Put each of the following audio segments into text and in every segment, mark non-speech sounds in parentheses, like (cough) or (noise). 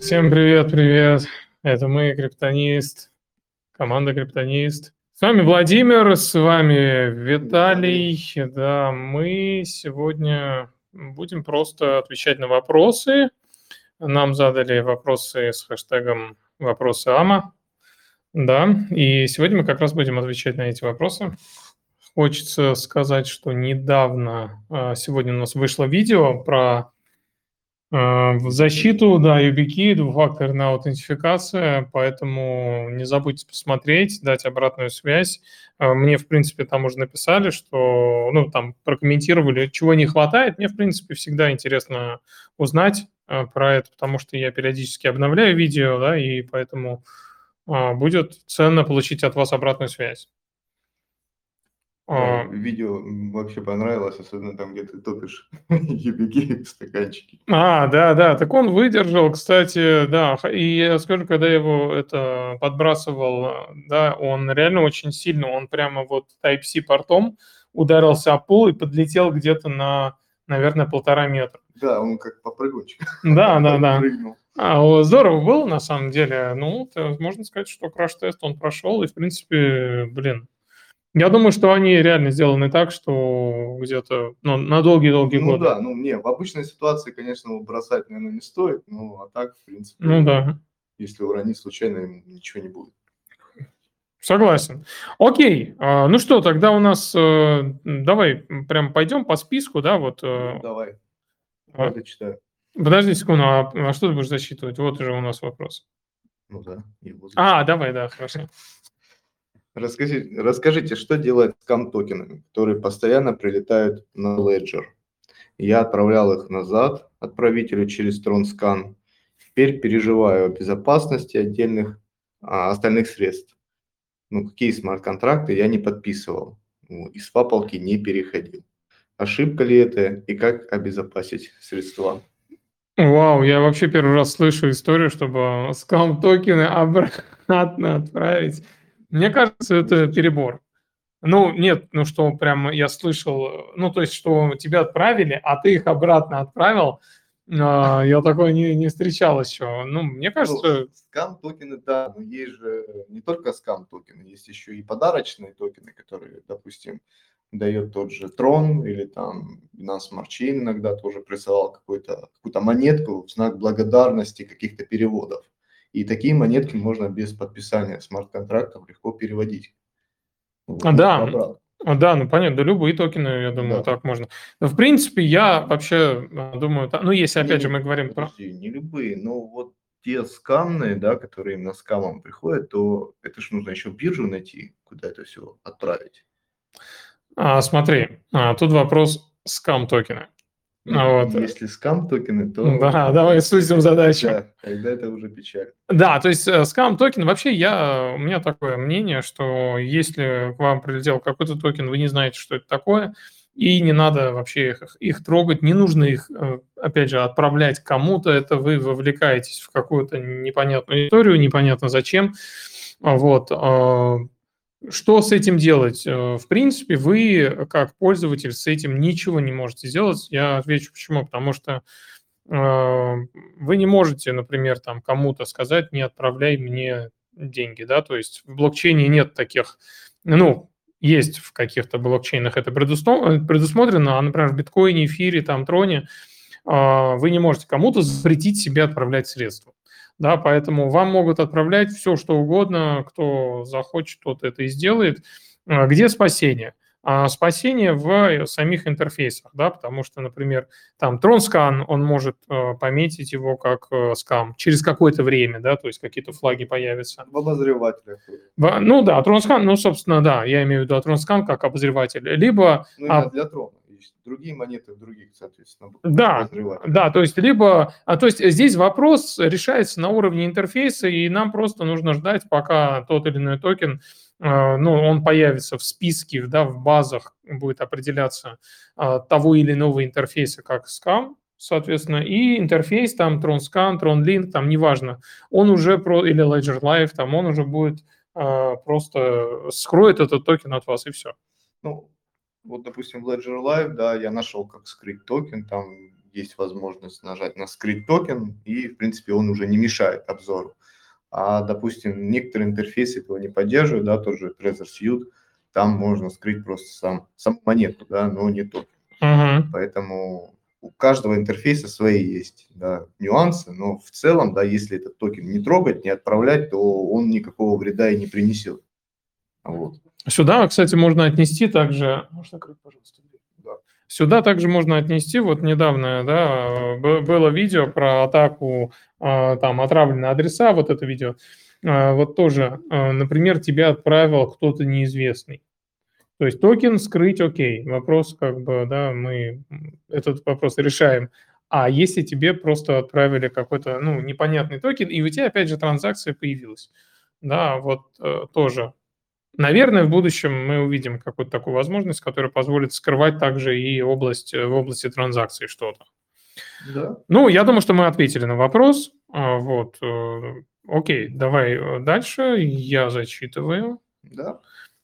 Всем привет, привет. Это мы, Криптонист, команда Криптонист. С вами Владимир, с вами Виталий. Да, мы сегодня будем просто отвечать на вопросы. Нам задали вопросы с хэштегом «Вопросы Ама». Да, и сегодня мы как раз будем отвечать на эти вопросы. Хочется сказать, что недавно, а, сегодня у нас вышло видео про в защиту, да, YubiKey, двухфакторная аутентификация, поэтому не забудьте посмотреть, дать обратную связь. А, мне, в принципе, там уже написали, что, ну, там прокомментировали, чего не хватает. Мне, в принципе, всегда интересно узнать а, про это, потому что я периодически обновляю видео, да, и поэтому будет ценно получить от вас обратную связь. А, видео вообще понравилось, особенно там, где ты топишь (laughs) юбики в стаканчике. А, да, да, так он выдержал, кстати, да, и я скажу, когда я его это подбрасывал, да, он реально очень сильно, он прямо вот Type-C портом ударился о пол и подлетел где-то на, наверное, полтора метра. Да, он как попрыгунчик. Да, да, (laughs) да. А, здорово было, на самом деле. Ну, можно сказать, что краш-тест он прошел, и, в принципе, блин, я думаю, что они реально сделаны так, что где-то ну, на долгие-долгие ну, годы. Ну да, ну не, в обычной ситуации, конечно, его бросать, наверное, не стоит, ну а так, в принципе, ну, да. если уронить случайно, ему ничего не будет. Согласен. Окей, а, ну что, тогда у нас, э, давай прям пойдем по списку, да, вот. Э, ну, давай, а, я читаю. Подожди секунду, а, а что ты будешь засчитывать? Вот уже у нас вопрос. Ну да. А, давай, да, хорошо. Расскажите, расскажите, что делать с кам-токенами, которые постоянно прилетают на Ledger? Я отправлял их назад отправителю через TronScan. Теперь переживаю о безопасности отдельных а, остальных средств. Ну, какие смарт-контракты я не подписывал. Ну, из папалки не переходил. Ошибка ли это и как обезопасить средства? Вау, я вообще первый раз слышу историю, чтобы скам-токены обратно отправить. Мне кажется, это перебор. Ну, нет, ну что, прям я слышал, ну, то есть, что тебя отправили, а ты их обратно отправил, а, я такой не, не встречал еще. Ну, мне ну, кажется... Ну, скам-токены, да, но есть же не только скам-токены, есть еще и подарочные токены, которые, допустим, дает тот же Трон или там Binance Smart Chain иногда тоже присылал какую-то какую монетку в знак благодарности каких-то переводов. И такие монетки можно без подписания смарт-контрактов легко переводить. Вот, да, да, ну понятно, да любые токены, я думаю, да. так можно. В принципе, я вообще а, думаю, ну если опять не, же мы говорим подожди, про... Не любые, но вот те скамные, да, которые именно скамом приходят, то это же нужно еще биржу найти, куда это все отправить. А, смотри, а, тут вопрос скам токена. А вот. Если скам токены, то... Да, давай сузим задачу. Да, тогда это уже печаль. Да, то есть э, скам токен, вообще я, у меня такое мнение, что если к вам прилетел какой-то токен, вы не знаете, что это такое, и не надо вообще их, их трогать, не нужно их, э, опять же, отправлять кому-то, это вы вовлекаетесь в какую-то непонятную историю, непонятно зачем. Вот. Что с этим делать? Э, в принципе, вы, как пользователь, с этим ничего не можете сделать. Я отвечу почему. Потому что э, вы не можете, например, там кому-то сказать, не отправляй мне деньги, да, то есть в блокчейне нет таких, ну, есть в каких-то блокчейнах это предусмотрено, а, например, в биткоине, эфире, там, троне, э, вы не можете кому-то запретить себе отправлять средства да, поэтому вам могут отправлять все, что угодно, кто захочет, тот это и сделает. А, где спасение? А спасение в самих интерфейсах, да, потому что, например, там TronScan, он может э, пометить его как э, скам через какое-то время, да, то есть какие-то флаги появятся. В обозревателях. В, ну да, TronScan, ну, собственно, да, я имею в виду TronScan как обозреватель. Либо... Ну, а, для Трона другие монеты в других, соответственно. Да, да, то есть либо, а то есть здесь вопрос решается на уровне интерфейса, и нам просто нужно ждать, пока тот или иной токен, э, ну, он появится в списке, да, в базах будет определяться э, того или иного интерфейса как скам, соответственно, и интерфейс, там, TronScan, TronLink, там, неважно, он уже, про, или Ledger Live, там, он уже будет э, просто скроет этот токен от вас, и все. Ну, вот, допустим, в Ledger Live, да, я нашел, как скрыть токен, там есть возможность нажать на скрыть токен, и, в принципе, он уже не мешает обзору. А, допустим, некоторые интерфейсы этого не поддерживают, да, тот же Trezor Suite, там можно скрыть просто сам, саму монету, да, но не токен. Uh-huh. Поэтому у каждого интерфейса свои есть да, нюансы, но в целом, да, если этот токен не трогать, не отправлять, то он никакого вреда и не принесет. Вот. Сюда, кстати, можно отнести также... Можно закрыть, пожалуйста? Да. Сюда также можно отнести, вот недавно, да, было видео про атаку, а, там, отравленные адреса, вот это видео, а, вот тоже, а, например, тебя отправил кто-то неизвестный. То есть токен скрыть, окей, вопрос как бы, да, мы этот вопрос решаем. А если тебе просто отправили какой-то, ну, непонятный токен, и у тебя, опять же, транзакция появилась, да, вот э, тоже Наверное, в будущем мы увидим какую-то такую возможность, которая позволит скрывать также и область, в области транзакций что-то. Да. Ну, я думаю, что мы ответили на вопрос. А, вот. Э, окей, давай э, дальше. Я зачитываю. Да.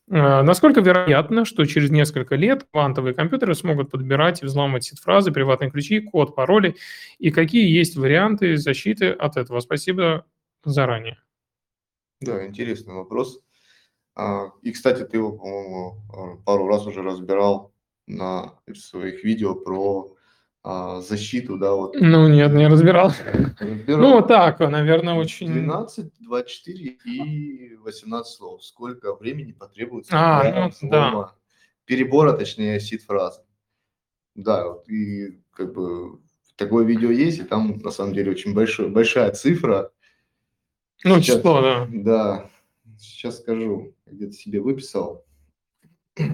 А, насколько вероятно, что через несколько лет квантовые компьютеры смогут подбирать и взламывать сид-фразы, приватные ключи, код, пароли? И какие есть варианты защиты от этого? Спасибо заранее. Да, интересный вопрос. А, и, кстати, ты его, по-моему, а, пару раз уже разбирал на своих видео про а, защиту, да, вот. Ну, нет, не разбирал. разбирал. Ну, так, наверное, очень... 12, 24 и 18 слов. Сколько времени потребуется а, ну, да. перебора, точнее, сид-фразы. Да, вот, и как бы такое видео есть, и там, на самом деле, очень большой, большая цифра. Ну, Сейчас, число, да. Да, сейчас скажу, где-то себе выписал.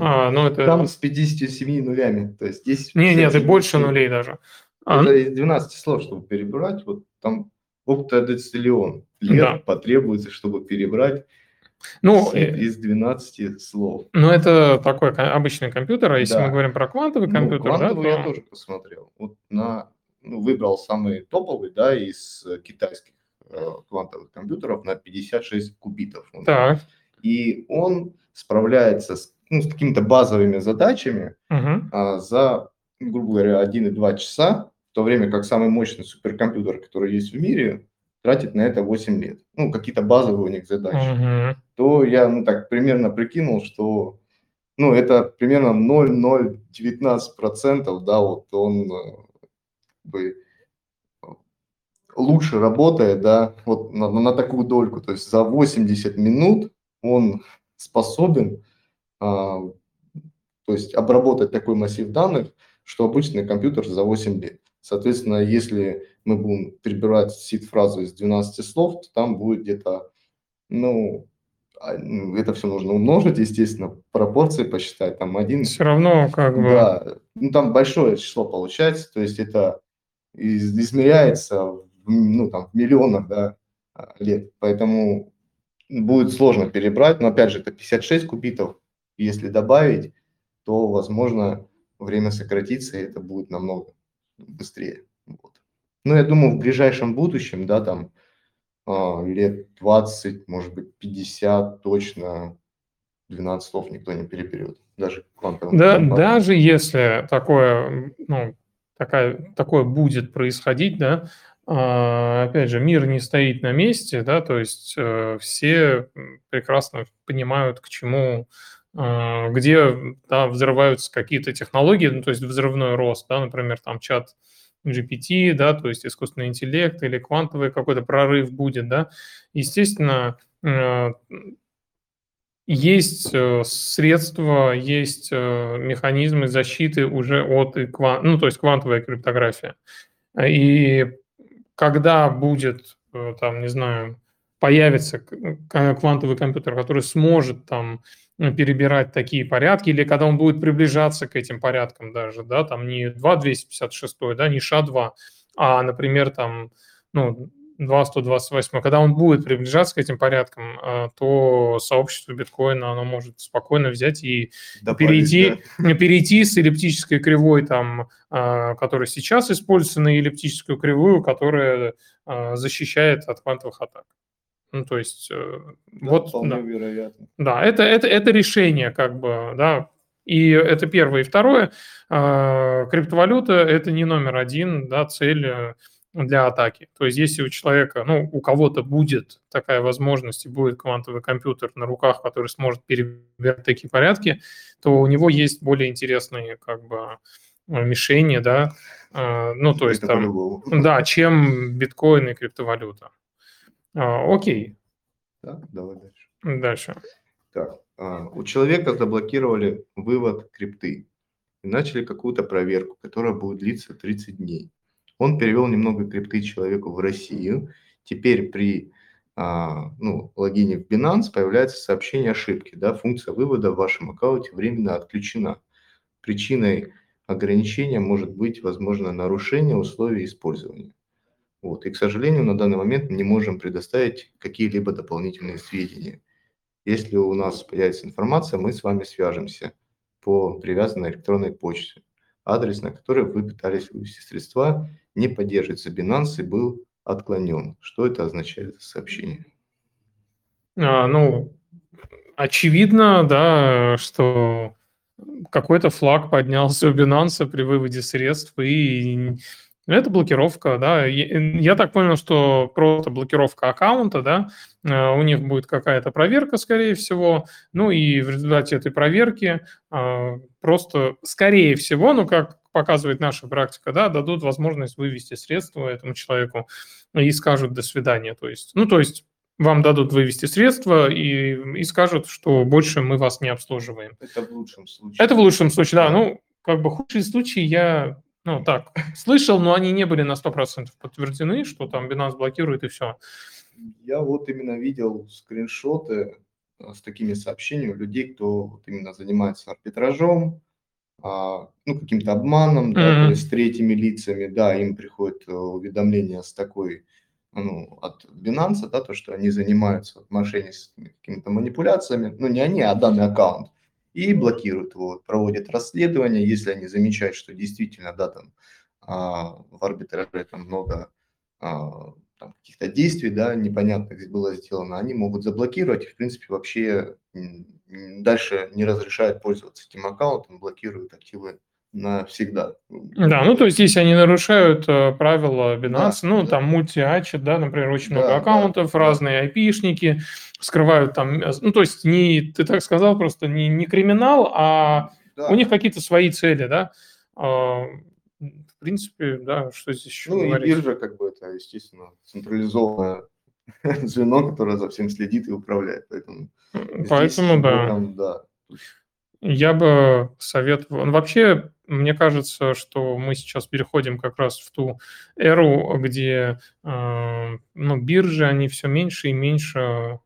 А, ну это... Там с 57 нулями, то есть 10... Не, нет, и больше нулей даже. А, это из 12 слов, чтобы перебрать, вот там октодециллион лет да. потребуется, чтобы перебрать ну, э, из 12 слов. Ну, это такой обычный компьютер, а если да. мы говорим про квантовый ну, компьютер, квантовый да, то... я тоже посмотрел. Вот на, ну, выбрал самый топовый, да, из китайских э, квантовых компьютеров на 56 кубитов. Так. И он справляется с, ну, с какими-то базовыми задачами uh-huh. а, за, грубо говоря, 1,2 часа, в то время как самый мощный суперкомпьютер, который есть в мире, тратит на это 8 лет. Ну, какие-то базовые у них задачи. Uh-huh. То я, ну, так примерно прикинул, что, ну, это примерно 0,019%, да, вот он э, бы лучше работает, да, вот на, на такую дольку, то есть за 80 минут он способен а, то есть обработать такой массив данных, что обычный компьютер за 8 лет. Соответственно, если мы будем перебирать сид-фразу из 12 слов, то там будет где-то, ну, а, это все нужно умножить, естественно, пропорции посчитать, там один... Все равно как бы... Да, ну там большое число получается, то есть это измеряется ну, там, в миллионах да, лет, поэтому будет сложно перебрать, но опять же это 56 кубитов, если добавить, то, возможно, время сократится, и это будет намного быстрее. Вот. Ну, я думаю, в ближайшем будущем, да, там а, лет 20, может быть, 50 точно 12 слов никто не переберет. Даже квантовым. Да, даже если такое, ну, такая, такое будет происходить, да, а, опять же, мир не стоит на месте, да, то есть э, все прекрасно понимают, к чему, а, где да, взрываются какие-то технологии, ну, то есть взрывной рост, да, например, там чат GPT, да, то есть искусственный интеллект или квантовый какой-то прорыв будет, да, естественно, э, есть э, средства, есть механизмы защиты уже от, ну, то есть квантовая криптография. И когда будет, э, там, не знаю, появится квантовый компьютер, который сможет там э, перебирать такие порядки, или когда он будет приближаться к этим порядкам даже, да, там не 2.256, да, не ША-2, а, например, там, ну, 2.128, когда он будет приближаться к этим порядкам, а, то сообщество биткоина, оно может спокойно взять и Добавить, перейти, да. перейти с эллиптической кривой, там, а, которая сейчас используется, на эллиптическую кривую, которая а, защищает от квантовых атак. Ну, то есть, э, да, вот, да. вероятно. Да, это, это, это решение, как бы, да, И это первое. И второе, криптовалюта – это не номер один, да, цель э, для атаки. То есть если у человека, ну, у кого-то будет такая возможность и будет квантовый компьютер на руках, который сможет перебирать такие порядки, то у него есть более интересные как бы мишени, да, а, ну, то есть там, да, чем биткоин и криптовалюта. А, окей. Так, давай дальше. Дальше. Так, а, у человека заблокировали вывод крипты и начали какую-то проверку, которая будет длиться 30 дней. Он перевел немного крипты человеку в Россию. Теперь при а, ну, логине в Binance появляется сообщение ошибки. Да, функция вывода в вашем аккаунте временно отключена. Причиной ограничения может быть, возможно, нарушение условий использования. Вот. И, к сожалению, на данный момент мы не можем предоставить какие-либо дополнительные сведения. Если у нас появится информация, мы с вами свяжемся по привязанной электронной почте. Адрес, на который вы пытались вывести средства, не поддерживается Binance и был отклонен. Что это означает, сообщение? А, ну, очевидно, да, что какой-то флаг поднялся у Binance при выводе средств, и это блокировка, да. Я так понял, что просто блокировка аккаунта, да, э, у них будет какая-то проверка, скорее всего, ну и в результате этой проверки а, просто, скорее всего, ну как показывает наша практика, да, дадут возможность вывести средства этому человеку и скажут «до свидания». То есть, ну, то есть вам дадут вывести средства и, и скажут, что больше мы вас не обслуживаем. Это в лучшем случае. Это в лучшем случае, да. Ну, как бы худшие случаи я ну, так, слышал, но они не были на 100% подтверждены, что там Binance блокирует и все. Я вот именно видел скриншоты э, с такими сообщениями людей, кто вот именно занимается арбитражом, ну, каким-то обманом, да, mm-hmm. то есть с третьими лицами, да, им приходит э, уведомление с такой, ну, от Binance, да, то, что они занимаются мошенническими какими-то манипуляциями, ну, не они, а данный аккаунт и блокируют его, проводят расследование, если они замечают, что действительно, да, там а, в арбитраже там много а, там, каких-то действий, да, непонятных было сделано, они могут заблокировать и, в принципе, вообще дальше не разрешают пользоваться этим аккаунтом, блокируют активы навсегда. Да, ну то есть если они нарушают э, правила Binance, да, ну да. там мульти да, например, очень да, много аккаунтов, да, разные айпишники, скрывают там, э, ну то есть не, ты так сказал, просто не, не криминал, а да. у них какие-то свои цели, да. В принципе, да, что здесь еще Ну говорить? и биржа как бы это, естественно, централизованное (laughs) звено, которое за всем следит и управляет, поэтому... Поэтому, да. Там, да. Я бы советовал... Ну, вообще, мне кажется, что мы сейчас переходим как раз в ту эру, где э, ну, биржи, они все меньше и меньше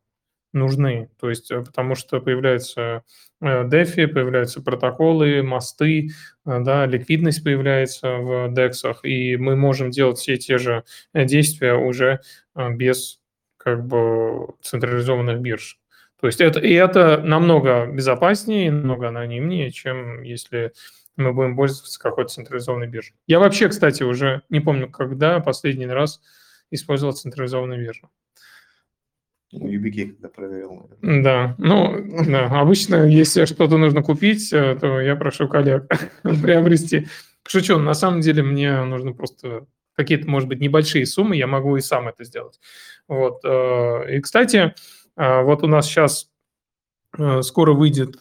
нужны. То есть, э, потому что появляются DeFi, э, появляются протоколы, мосты, да, ликвидность появляется в DEX, и мы можем делать все те же действия уже без как бы централизованных бирж. То есть это, и это намного безопаснее, намного анонимнее, чем если мы будем пользоваться какой-то централизованной биржей. Я вообще, кстати, уже не помню, когда последний раз использовал централизованную биржу. YubiKey когда проверил. Да, ну, да, обычно, если что-то нужно купить, э, то я прошу коллег (laughs) приобрести. Шучу, на самом деле мне нужно просто какие-то, может быть, небольшие суммы, я могу и сам это сделать. Вот. Э, и, кстати, э, вот у нас сейчас скоро выйдет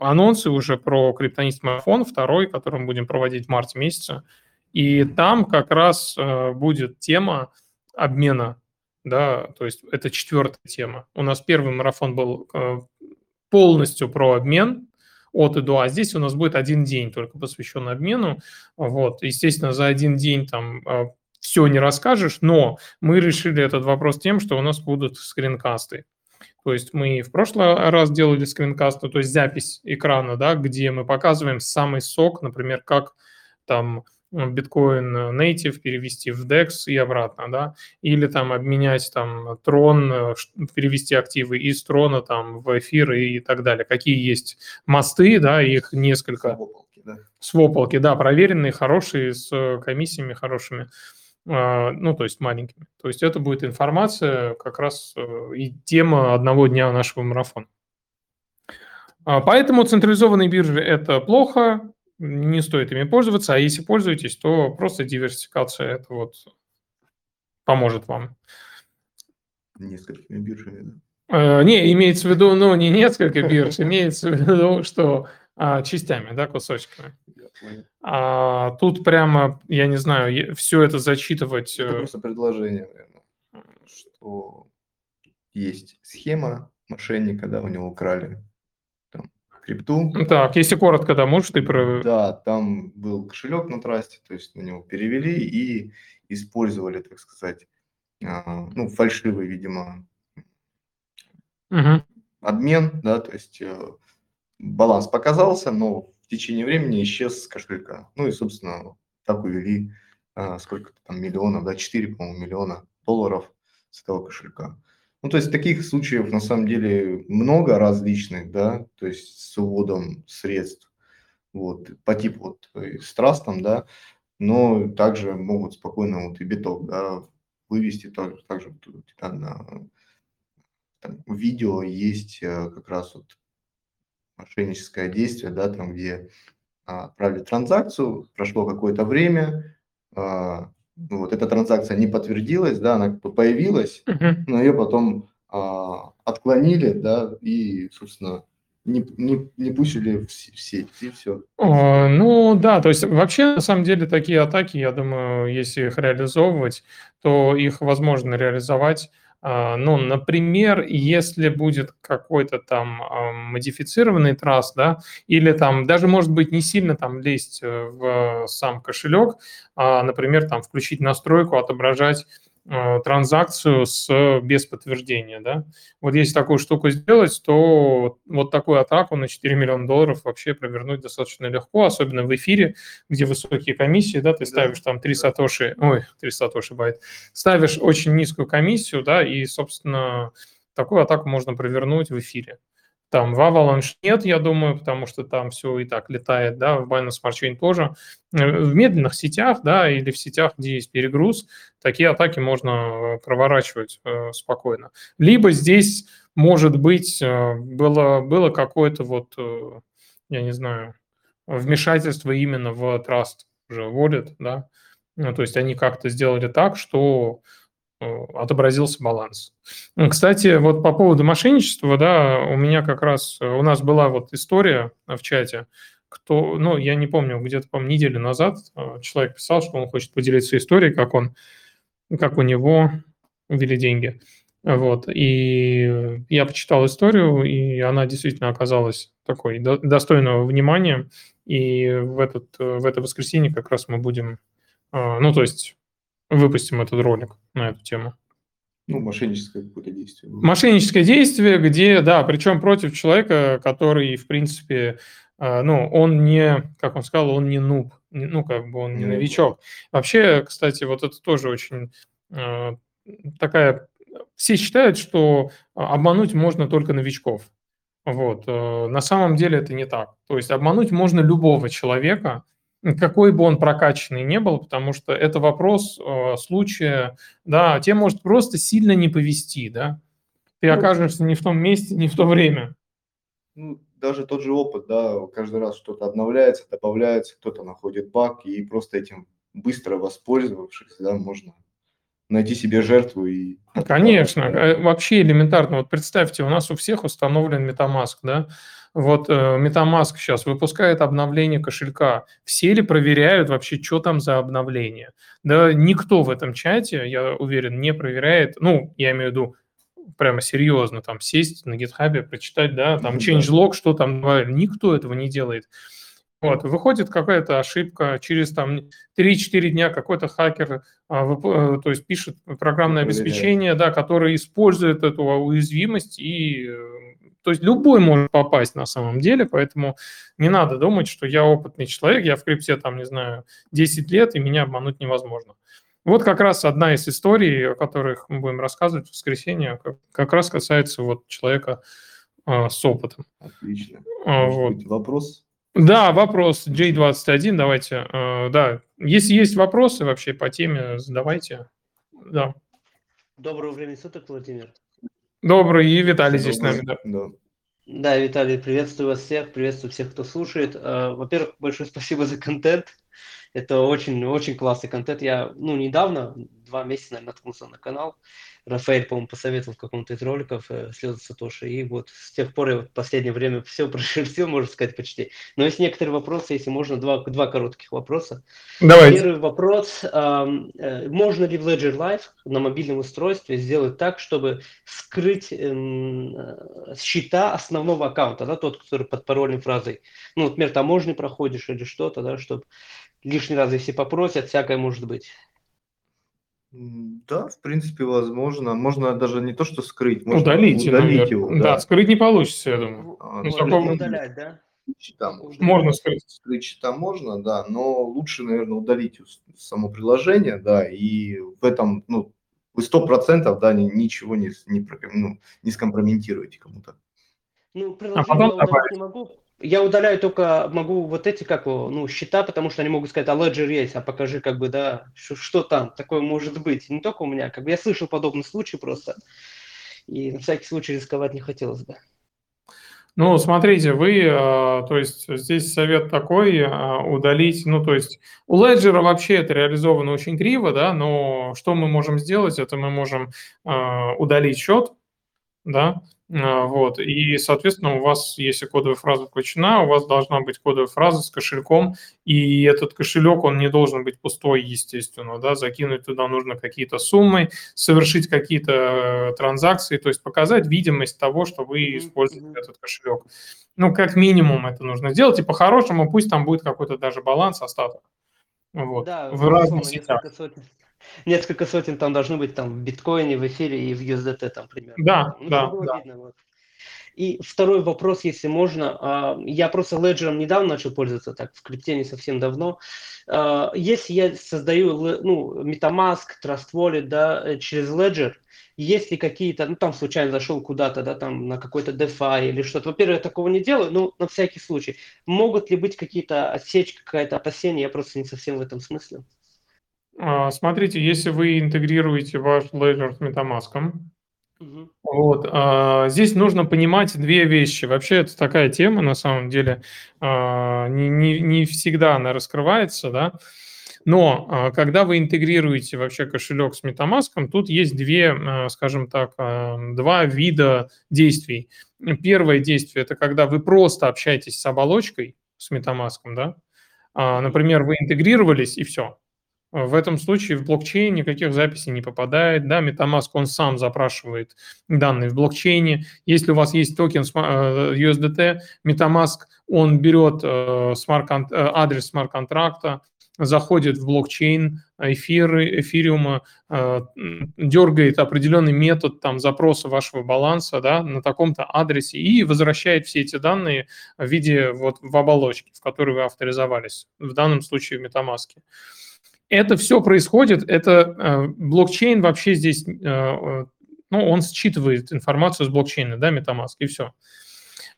анонсы уже про криптонист марафон, второй, который мы будем проводить в марте месяце. И там как раз будет тема обмена, да, то есть это четвертая тема. У нас первый марафон был э, полностью про обмен от и до, а здесь у нас будет один день только посвящен обмену. Вот, естественно, за один день там э, все не расскажешь, но мы решили этот вопрос тем, что у нас будут скринкасты. То есть мы в прошлый раз делали скринкаст, то есть запись экрана, да, где мы показываем самый сок, например, как там биткоин native перевести в DEX и обратно, да, или там обменять там трон, перевести активы из трона там в эфир и так далее. Какие есть мосты, да, их несколько. Свопалки, да. Свопалки, да, проверенные, хорошие, с комиссиями хорошими. А, ну, то есть маленькими. То есть это будет информация как раз э, и тема одного дня нашего марафона. А, поэтому централизованные биржи – это плохо, не стоит ими пользоваться, а если пользуетесь, то просто диверсификация это вот поможет вам. Несколькими биржами, да? Э, не, имеется в виду, ну, не несколько бирж, имеется в виду, что а, частями, да, кусочками. А, тут прямо, я не знаю, все это зачитывать... Это просто предложение, наверное, что есть схема мошенника, да, у него украли там крипту. Так, если коротко, да, можешь ты про... Да, там был кошелек на трасте, то есть на него перевели и использовали, так сказать, а, ну, фальшивый, видимо, угу. обмен, да, то есть э, баланс показался, но в течение времени исчез с кошелька. Ну и, собственно, так увели а, сколько там миллионов, да, 4, по-моему, миллиона долларов с этого кошелька. Ну, то есть таких случаев на самом деле много различных, да, то есть с уводом средств, вот, по типу вот э, с трастом, да, но также могут спокойно вот и биток, да, вывести также, также да, на там, видео есть э, как раз вот мошенническое действие, да, там, где а, отправили транзакцию, прошло какое-то время, а, вот эта транзакция не подтвердилась, да, она появилась, uh-huh. но ее потом а, отклонили, да, и, собственно, не, не, не пустили в, сеть, и все. Ну да, то есть вообще на самом деле такие атаки, я думаю, если их реализовывать, то их возможно реализовать ну, например, если будет какой-то там модифицированный траст, да, или там даже, может быть, не сильно там лезть э, в сам кошелек, а, например, там включить настройку, отображать транзакцию с, без подтверждения. Да? Вот если такую штуку сделать, то вот такую атаку на 4 миллиона долларов вообще провернуть достаточно легко, особенно в эфире, где высокие комиссии, да, ты ставишь там 3 сатоши, ой, 3 сатоши байт, ставишь очень низкую комиссию, да, и, собственно, такую атаку можно провернуть в эфире. Там в Avalanche нет, я думаю, потому что там все и так летает, да, в Binance Smart Chain тоже. Э, в медленных сетях, да, или в сетях, где есть перегруз, такие атаки можно э, проворачивать э, спокойно. Либо здесь, может быть, э, было, было какое-то вот, я не знаю, вмешательство именно в Trust уже Wallet, да, ну, то есть они как-то сделали так, что отобразился баланс. Кстати, вот по поводу мошенничества, да, у меня как раз, э, у нас была вот история в чате, кто, ну, я не помню, где-то, по неделю назад э, человек писал, что он хочет поделиться историей, как он, как у него ввели деньги. Вот, и я почитал историю, и она действительно оказалась такой достойного внимания, и в, этот, в это воскресенье как раз мы будем, ну, то есть выпустим этот ролик на эту тему. Ну, мошенническое какое-то действие. Мошенническое действие, где, да, причем против человека, который, в принципе, э, ну, он не, как он сказал, он не нуб, ну, как бы он не новичок. Вообще, кстати, вот это тоже очень э, такая... Все считают, что обмануть можно только новичков. Вот. Э, на самом деле это не так. То есть обмануть можно любого человека, какой бы он прокачанный не был, потому что это вопрос э, случая, да, тебе может просто сильно не повести, да, ты ну, окажешься не в том месте, не в то время. Ну, даже тот же опыт, да, каждый раз что-то обновляется, добавляется, кто-то находит баг, и просто этим быстро воспользовавшись, да, можно найти себе жертву и... Конечно, э, вообще элементарно. Вот представьте, у нас у всех установлен MetaMask, да, вот э, MetaMask сейчас выпускает обновление кошелька. Все ли проверяют вообще, что там за обновление? Да никто в этом чате, я уверен, не проверяет. Ну, я имею в виду прямо серьезно, там сесть на GitHub, прочитать, да, там changelog, что там, никто этого не делает. Вот, выходит какая-то ошибка, через там 3-4 дня какой-то хакер, а, э, то есть пишет программное обеспечение, да, которое использует эту уязвимость и э, то есть любой может попасть на самом деле, поэтому не надо думать, что я опытный человек, я в крипте там, не знаю, 10 лет, и меня обмануть невозможно. Вот как раз одна из историй, о которых мы будем рассказывать в воскресенье, как, как раз касается вот человека э, с опытом. Отлично. А, вот. Вопрос? Да, вопрос J21, давайте. Э, да, если есть вопросы вообще по теме, задавайте. Да. Доброго времени суток, Владимир. Добрый, и Виталий здесь с нами. Да. да. Да, Виталий, приветствую вас всех, приветствую всех, кто слушает. Э, во-первых, большое спасибо за контент. Это очень, очень классный контент. Я, ну, недавно, два месяца, наверное, наткнулся на канал. Рафаэль, по-моему, посоветовал в каком-то из роликов э, слезы Сатоши. И вот с тех пор я в последнее время (laughs) все прошерстил, можно сказать, почти. Но есть некоторые вопросы, если можно, два, два коротких вопроса. Давайте. Первый вопрос. Э, можно ли в Ledger Live на мобильном устройстве сделать так, чтобы скрыть эм, э, счета основного аккаунта, да, тот, который под парольной фразой? Ну, например, таможни проходишь или что-то, да, чтобы лишний раз, если попросят, всякое может быть. Да, в принципе, возможно. Можно даже не то, что скрыть, можно удалить, удалить его. Да. да, скрыть не получится, я думаю. А, ну, такого... удалять, да? Счета можно. Можно скрыть. Скрыть счета можно, да, но лучше, наверное, удалить само приложение, да, и в этом, ну, вы сто процентов, да, ничего не, не, ну, не скомпрометируете кому-то. Ну, приложение а потом удалить не могу, я удаляю только, могу вот эти, как ну, счета, потому что они могут сказать, а Ledger есть, а покажи, как бы, да, что, что там, такое может быть. Не только у меня, как бы я слышал подобный случай просто, и на всякий случай рисковать не хотелось бы. Ну, смотрите, вы, э, то есть здесь совет такой, э, удалить, ну, то есть у Ledger вообще это реализовано очень криво, да, но что мы можем сделать, это мы можем э, удалить счет, да, вот. И, соответственно, у вас, если кодовая фраза включена, у вас должна быть кодовая фраза с кошельком, и этот кошелек, он не должен быть пустой, естественно, да, закинуть туда нужно какие-то суммы, совершить какие-то э, транзакции, то есть показать видимость того, что вы используете этот кошелек. Ну, как минимум это нужно сделать, и по-хорошему пусть там будет какой-то даже баланс, остаток. Вот. Да, в разных сетях. Сотен несколько сотен там должны быть там в биткоине, в эфире и в USDT там примерно. Да, ну, да, да. Видно, вот. И второй вопрос, если можно. А, я просто Ledger недавно начал пользоваться, так, в крипте не совсем давно. А, если я создаю ну, MetaMask, Trust Wallet, да, э, через Ledger, есть ли какие-то, ну, там случайно зашел куда-то, да, там на какой-то DeFi или что-то. Во-первых, я такого не делаю, но на всякий случай. Могут ли быть какие-то отсечки, какая-то опасения? Я просто не совсем в этом смысле. А, смотрите, если вы интегрируете ваш Ledger с MetaMask, угу. вот, а, здесь нужно понимать две вещи. Вообще это такая тема, на самом деле, а, не, не, не всегда она раскрывается, да, но когда вы интегрируете вообще кошелек с MetaMask, тут есть две, скажем так, два вида действий. Первое действие – это когда вы просто общаетесь с оболочкой, с MetaMask, да, например, вы интегрировались и все, в этом случае в блокчейн никаких записей не попадает. Да, MetaMask, он сам запрашивает данные в блокчейне. Если у вас есть токен э, USDT, MetaMask, он берет э, э, адрес смарт-контракта, заходит в блокчейн эфиры, эфириума, дергает определенный метод там, запроса вашего баланса да, на таком-то адресе и возвращает все эти данные в виде вот, в оболочке, в которой вы авторизовались, в данном случае в MetaMask это все происходит, это э, блокчейн вообще здесь, э, э, ну, он считывает информацию с блокчейна, да, MetaMask, и все.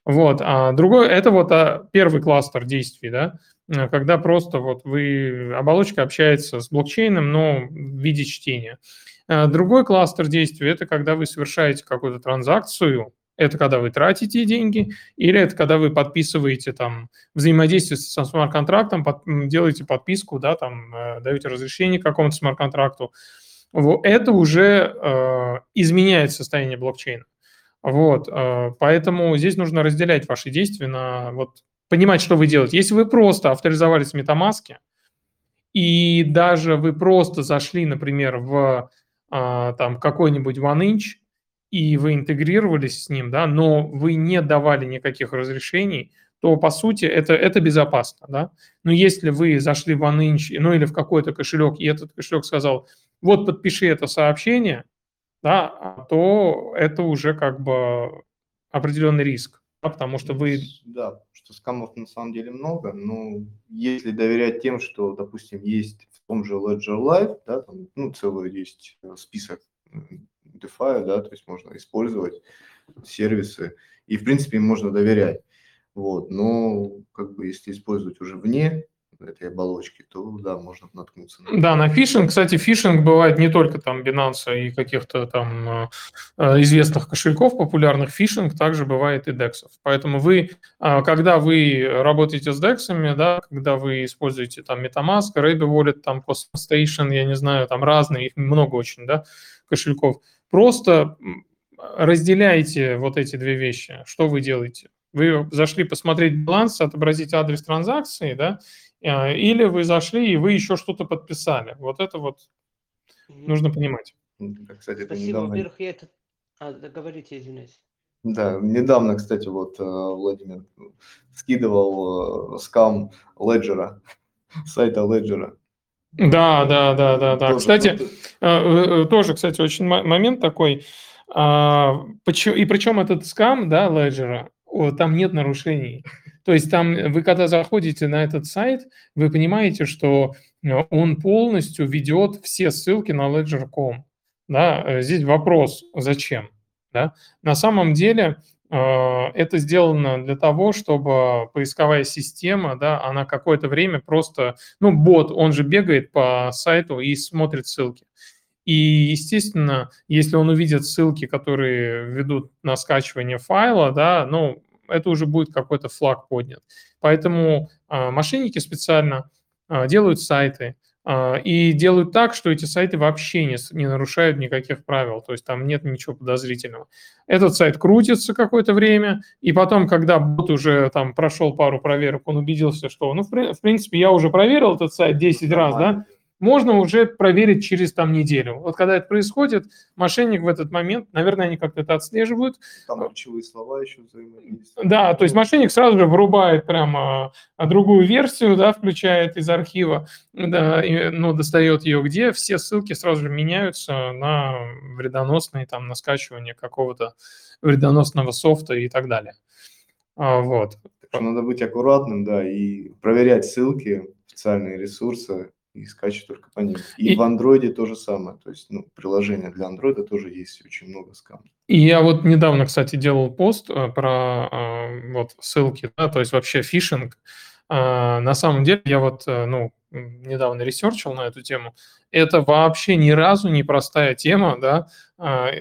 Вот, а другой, это вот а, первый кластер действий, да, когда просто вот вы, оболочка общается с блокчейном, но в виде чтения. Другой кластер действий – это когда вы совершаете какую-то транзакцию, это когда вы тратите деньги, или это когда вы подписываете там взаимодействие со смарт-контрактом, под, делаете подписку, да, там э, даете разрешение какому-то смарт-контракту. Вот, это уже э, изменяет состояние блокчейна. Вот, э, поэтому здесь нужно разделять ваши действия на вот понимать, что вы делаете. Если вы просто авторизовались в MetaMask, и даже вы просто зашли, например, в э, там какой-нибудь OneInch, и вы интегрировались с ним, да, но вы не давали никаких разрешений, то, по сути, это, это безопасно, да. Но если вы зашли в OneInch, ну, или в какой-то кошелек, и этот кошелек сказал, вот, подпиши это сообщение, да, то это уже как бы определенный риск, да, потому что вы... Да, что скамов на самом деле много, но если доверять тем, что, допустим, есть в том же Ledger Live, да, там, ну, целый есть список DeFi, да, то есть можно использовать сервисы, и, в принципе, им можно доверять. Вот, но как бы если использовать уже вне этой оболочки, то да, можно наткнуться. На да, на фишинг, кстати, фишинг бывает не только там Binance и каких-то там э, э, известных кошельков популярных, фишинг также бывает и дексов. Поэтому вы, э, когда вы работаете с дексами, да, когда вы используете там MetaMask, Raby Wallet, там Cosmos Station, я не знаю, там разные, их много очень, да, кошельков, просто разделяйте вот эти две вещи. Что вы делаете? Вы зашли посмотреть баланс, отобразить адрес транзакции, да, а, или вы зашли и вы еще что-то подписали. Вот это вот mm-hmm. нужно понимать. Кстати, Спасибо, недавно... во-первых, я это... А, говорите, извиняюсь. Да, недавно, кстати, вот э, Владимир скидывал э, скам Леджера, (laughs) сайта Леджера. Да, да, да, да, да. Тоже, кстати, э, тоже, кстати, очень момент такой. А, и причем этот скам, да, Леджера, там нет нарушений. То есть там вы когда заходите на этот сайт, вы понимаете, что э, он полностью ведет все ссылки на ledger.com. Да? Э, здесь вопрос, зачем? Да? На самом деле э, это сделано для того, чтобы поисковая система, да, она какое-то время просто, ну, бот, он же бегает по сайту и смотрит ссылки. И, естественно, если он увидит ссылки, которые ведут на скачивание файла, да, ну, это уже будет какой-то флаг поднят. Поэтому а, мошенники специально а, делают сайты, а, и делают так, что эти сайты вообще не, не нарушают никаких правил, то есть там нет ничего подозрительного. Этот сайт крутится какое-то время, и потом, когда бот уже там прошел пару проверок, он убедился, что, ну, в, в принципе, я уже проверил этот сайт 10 раз, да, можно уже проверить через там неделю. Вот когда это происходит, мошенник в этот момент, наверное, они как-то это отслеживают. Там ключевые слова еще взаимодействуют. Да, то есть мошенник сразу же вырубает прямо а, другую версию, да, включает из архива, да, и, ну, достает ее, где все ссылки сразу же меняются на вредоносные, там, на скачивание какого-то вредоносного софта и так далее. А, вот. надо быть аккуратным, да, и проверять ссылки, официальные ресурсы, и скачет только по ним. И, и в андроиде то же самое. То есть, ну, приложение для андроида тоже есть очень много скамов. И я вот недавно, кстати, делал пост э, про э, вот ссылки, да, то есть вообще фишинг. Э, на самом деле я вот, ну, недавно ресерчил на эту тему. Это вообще ни разу не простая тема, да,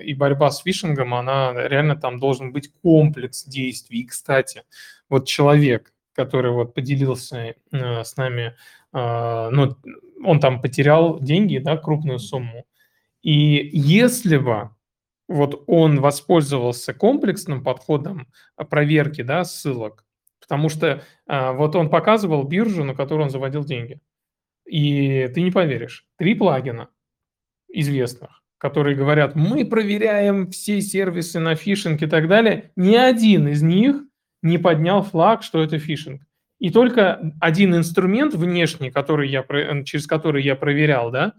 и борьба с фишингом, она реально там должен быть комплекс действий. И, кстати, вот человек, который вот поделился с нами а, ну, он там потерял деньги, да, крупную сумму. И если бы вот он воспользовался комплексным подходом проверки, да, ссылок, потому что а, вот он показывал биржу, на которую он заводил деньги. И ты не поверишь, три плагина известных, которые говорят, мы проверяем все сервисы на фишинг и так далее, ни один из них не поднял флаг, что это фишинг. И только один инструмент внешний, который я, через который я проверял, да,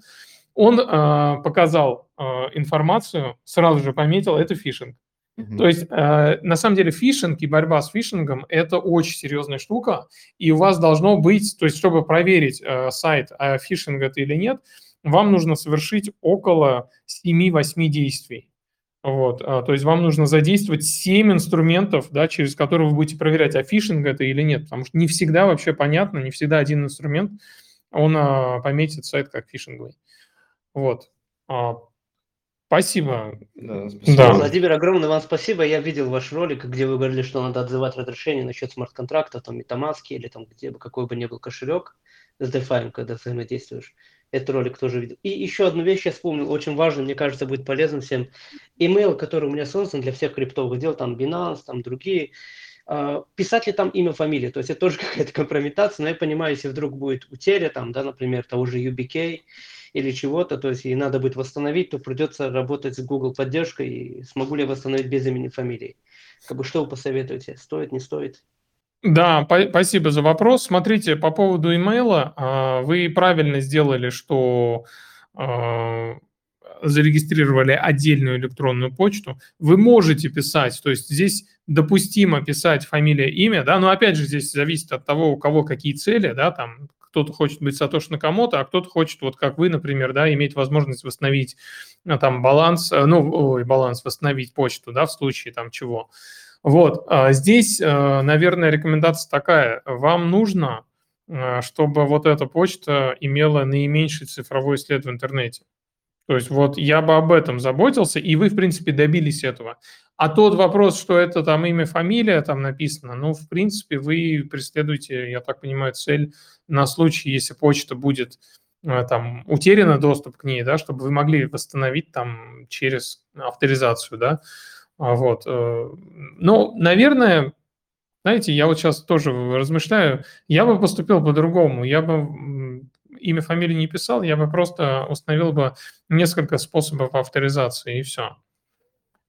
он э, показал э, информацию, сразу же пометил, это фишинг. Mm-hmm. То есть, э, на самом деле, фишинг и борьба с фишингом – это очень серьезная штука, и у вас должно быть, то есть, чтобы проверить э, сайт, а фишинг это или нет, вам нужно совершить около 7-8 действий. Вот, а, то есть вам нужно задействовать 7 инструментов, да, через которые вы будете проверять, а фишинг это или нет, потому что не всегда вообще понятно, не всегда один инструмент, он а, пометит сайт как фишинговый. Вот. А, спасибо. Да, спасибо. Да. Владимир, огромное вам спасибо. Я видел ваш ролик, где вы говорили, что надо отзывать разрешение насчет смарт-контракта, там, MetaMask или там, где бы какой бы ни был кошелек с DeFi, когда взаимодействуешь. Этот ролик тоже видел. И еще одну вещь я вспомнил, очень важно, мне кажется, будет полезным всем. Email, который у меня создан для всех криптовых дел, там Binance, там другие, а, писать ли там имя, фамилия, то есть это тоже (laughs) какая-то компрометация, но я понимаю, если вдруг будет утеря, там, да, например, того же UBK или чего-то, то есть и надо будет восстановить, то придется работать с Google поддержкой, и смогу ли я восстановить без имени, фамилии. Как бы что вы посоветуете, стоит, не стоит? Да, спасибо за вопрос. Смотрите, по поводу имейла, а, вы правильно сделали, что а, зарегистрировали отдельную электронную почту. Вы можете писать, то есть здесь допустимо писать фамилия, имя, да, но опять же здесь зависит от того, у кого какие цели, да, там кто-то хочет быть Сатош Накамото, а кто-то хочет, вот как вы, например, да, иметь возможность восстановить а, там баланс, ну, ой, баланс, восстановить почту, да, в случае там чего. Вот, а здесь, э, наверное, рекомендация такая. Вам нужно чтобы вот эта почта имела наименьший цифровой след в интернете. То есть вот я бы об этом заботился, и вы, в принципе, добились этого. А тот вопрос, что это там имя, фамилия там написано, ну, в принципе, вы преследуете, я так понимаю, цель на случай, если почта будет э, там утеряна доступ к ней, да, чтобы вы могли восстановить там через авторизацию, да, вот. Э, ну, наверное, знаете, я вот сейчас тоже размышляю, я бы поступил по-другому, я бы имя, фамилию не писал, я бы просто установил бы несколько способов авторизации, и все.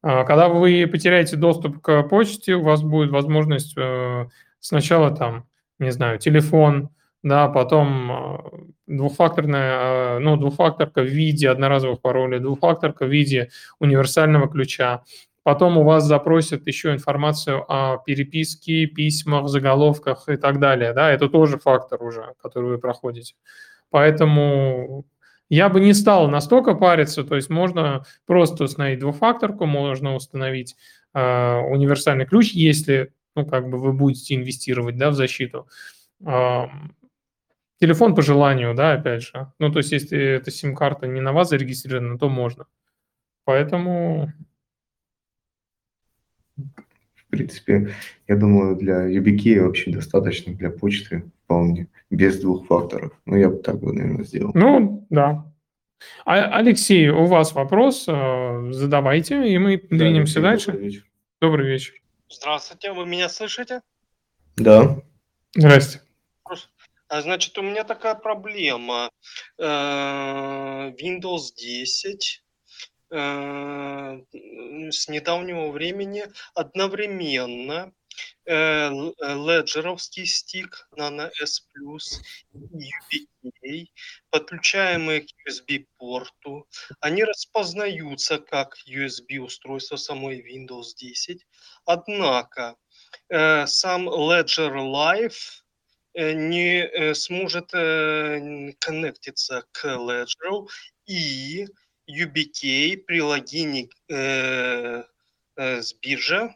А, когда вы потеряете доступ к почте, у вас будет возможность э, сначала там, не знаю, телефон, да, потом э, двухфакторная, ну, двухфакторка в виде одноразовых паролей, двухфакторка в виде универсального ключа. Потом у вас запросят еще информацию о переписке, письмах, заголовках и так далее. Да, это тоже фактор уже, который вы проходите. Поэтому я бы не стал настолько париться, то есть можно просто установить двухфакторку, можно установить э, универсальный ключ, если, ну, как бы вы будете инвестировать, да, в защиту. Э, телефон по желанию, да, опять же. Ну, то есть если эта сим-карта не на вас зарегистрирована, то можно. Поэтому... В принципе, я думаю, для YubiKey вообще достаточно для почты вполне без двух факторов. Ну, я бы так бы, наверное, сделал. Ну, да. А, Алексей, у вас вопрос, э, задавайте, и мы да, двинемся Алексей, дальше. Добрый вечер. добрый вечер. Здравствуйте, вы меня слышите? Да. Здрасте. А, значит, у меня такая проблема. Э, Windows 10 э, с недавнего времени одновременно Э, э, леджеровский стик Nano S+, UBK, подключаемые к USB-порту. Они распознаются как USB-устройство самой Windows 10. Однако э, сам Ledger Live не сможет коннектиться к Ledger и UBK при логине с биржи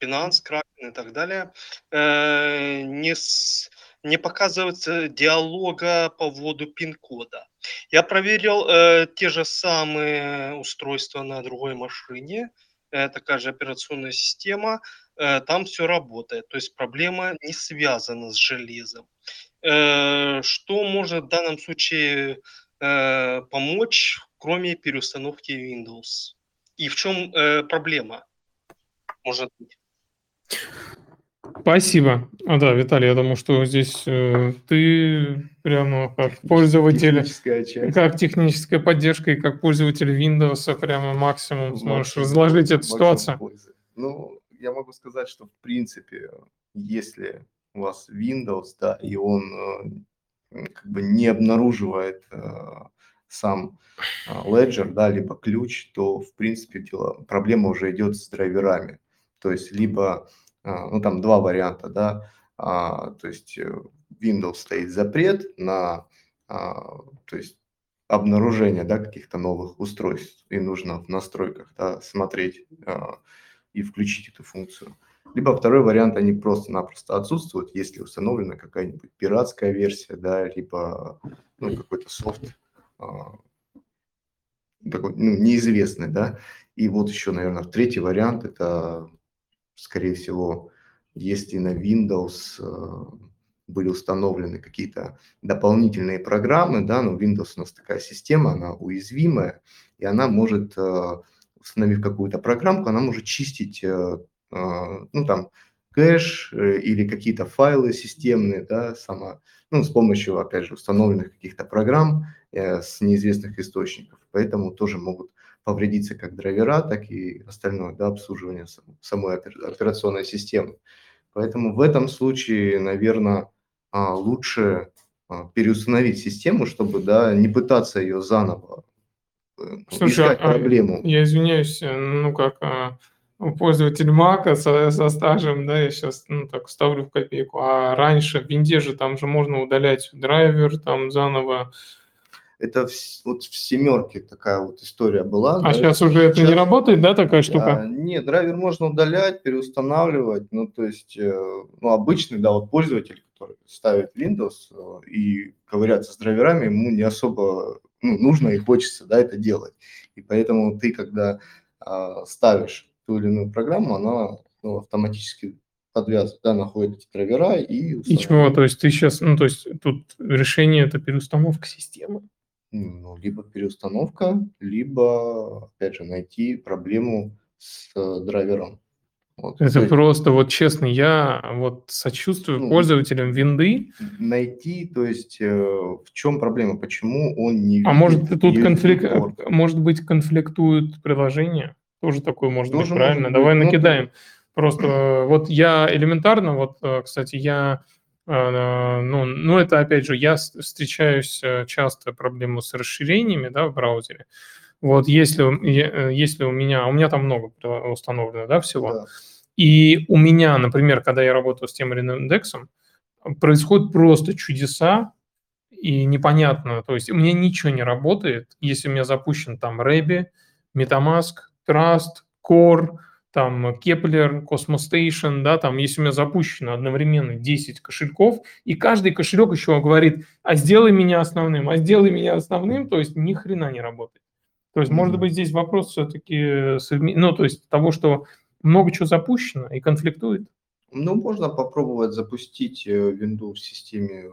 Binance, Kraken и так далее, э, не, с, не показывается диалога по вводу пин-кода. Я проверил э, те же самые устройства на другой машине, э, такая же операционная система, э, там все работает, то есть проблема не связана с железом. Э, что может в данном случае э, помочь, кроме переустановки Windows? И в чем э, проблема? Может быть. Спасибо. А, да, Виталий, я думаю, что здесь э, ты прямо как пользователь, как техническая поддержка и как пользователь Windows прямо максимум максимум сможешь разложить эту ситуацию. Пользы. Ну, я могу сказать, что в принципе, если у вас Windows, да, и он э, как бы не обнаруживает э, сам Ledger, да, либо ключ, то в принципе дело, проблема уже идет с драйверами. То есть либо, а, ну там два варианта, да, а, то есть э, Windows стоит запрет на, а, то есть обнаружение, да, каких-то новых устройств, и нужно в настройках, да, смотреть и включить эту функцию. Либо второй вариант, они просто-напросто отсутствуют, если установлена какая-нибудь пиратская версия, да, либо ну, какой-то софт такой, ну, неизвестный, да. И вот еще, наверное, третий вариант – это скорее всего, если на Windows э, были установлены какие-то дополнительные программы, да, но Windows у нас такая система, она уязвимая, и она может, э, установив какую-то программку, она может чистить, ну, там, кэш или какие-то файлы системные, да, сама, ну, с помощью, опять же, установленных каких-то программ с неизвестных источников. Поэтому тоже могут повредиться как драйвера, так и остальное, да, обслуживание самой операционной системы. Поэтому в этом случае, наверное, а, лучше а, переустановить систему, чтобы да, не пытаться ее заново э, Слушай, искать а, проблему. Я извиняюсь, э, ну как пользователь Мака со, со стажем, да, я сейчас ну, так ставлю в копейку, а раньше в Винде же там же можно удалять драйвер, там заново это в, вот в семерке такая вот история была. А да, сейчас уже это сейчас, не работает, да, такая штука? А, нет, драйвер можно удалять, переустанавливать. Ну, то есть, э, ну, обычный, да, вот пользователь, который ставит Windows э, и ковыряться с драйверами, ему не особо ну, нужно и хочется да, это делать. И поэтому ты, когда а, ставишь ту или иную программу, она ну, автоматически подвязывает, да, находит эти драйвера и... И чего? То есть ты сейчас, ну, то есть тут решение это переустановка системы? Ну, либо переустановка, либо, опять же, найти проблему с э, драйвером. Вот. Это есть, просто, вот честно, я вот сочувствую ну, пользователям винды. Найти, то есть э, в чем проблема, почему он не А может тут конфликт, может быть конфликтует приложение? Тоже такое может Тоже быть, правильно? Может Давай быть, ну, накидаем. Ну, Просто вот я элементарно, вот, э, кстати, я а, ну, ну, это опять же, я встречаюсь э, часто проблему с расширениями да, в браузере. Вот если, э, если у меня, у меня там много установлено, да, всего. Да. И у меня, например, когда я работаю с тем или иным индексом, происходят просто чудеса, и непонятно, то есть у меня ничего не работает, если у меня запущен там Рэби, MetaMask, Trust, Core, там Kepler, Cosmos Station, да, там, если у меня запущено одновременно 10 кошельков, и каждый кошелек еще говорит, а сделай меня основным, а сделай меня основным, то есть ни хрена не работает. То есть, mm-hmm. может быть, здесь вопрос все-таки, ну, то есть того, что много чего запущено и конфликтует. Ну, можно попробовать запустить винду в системе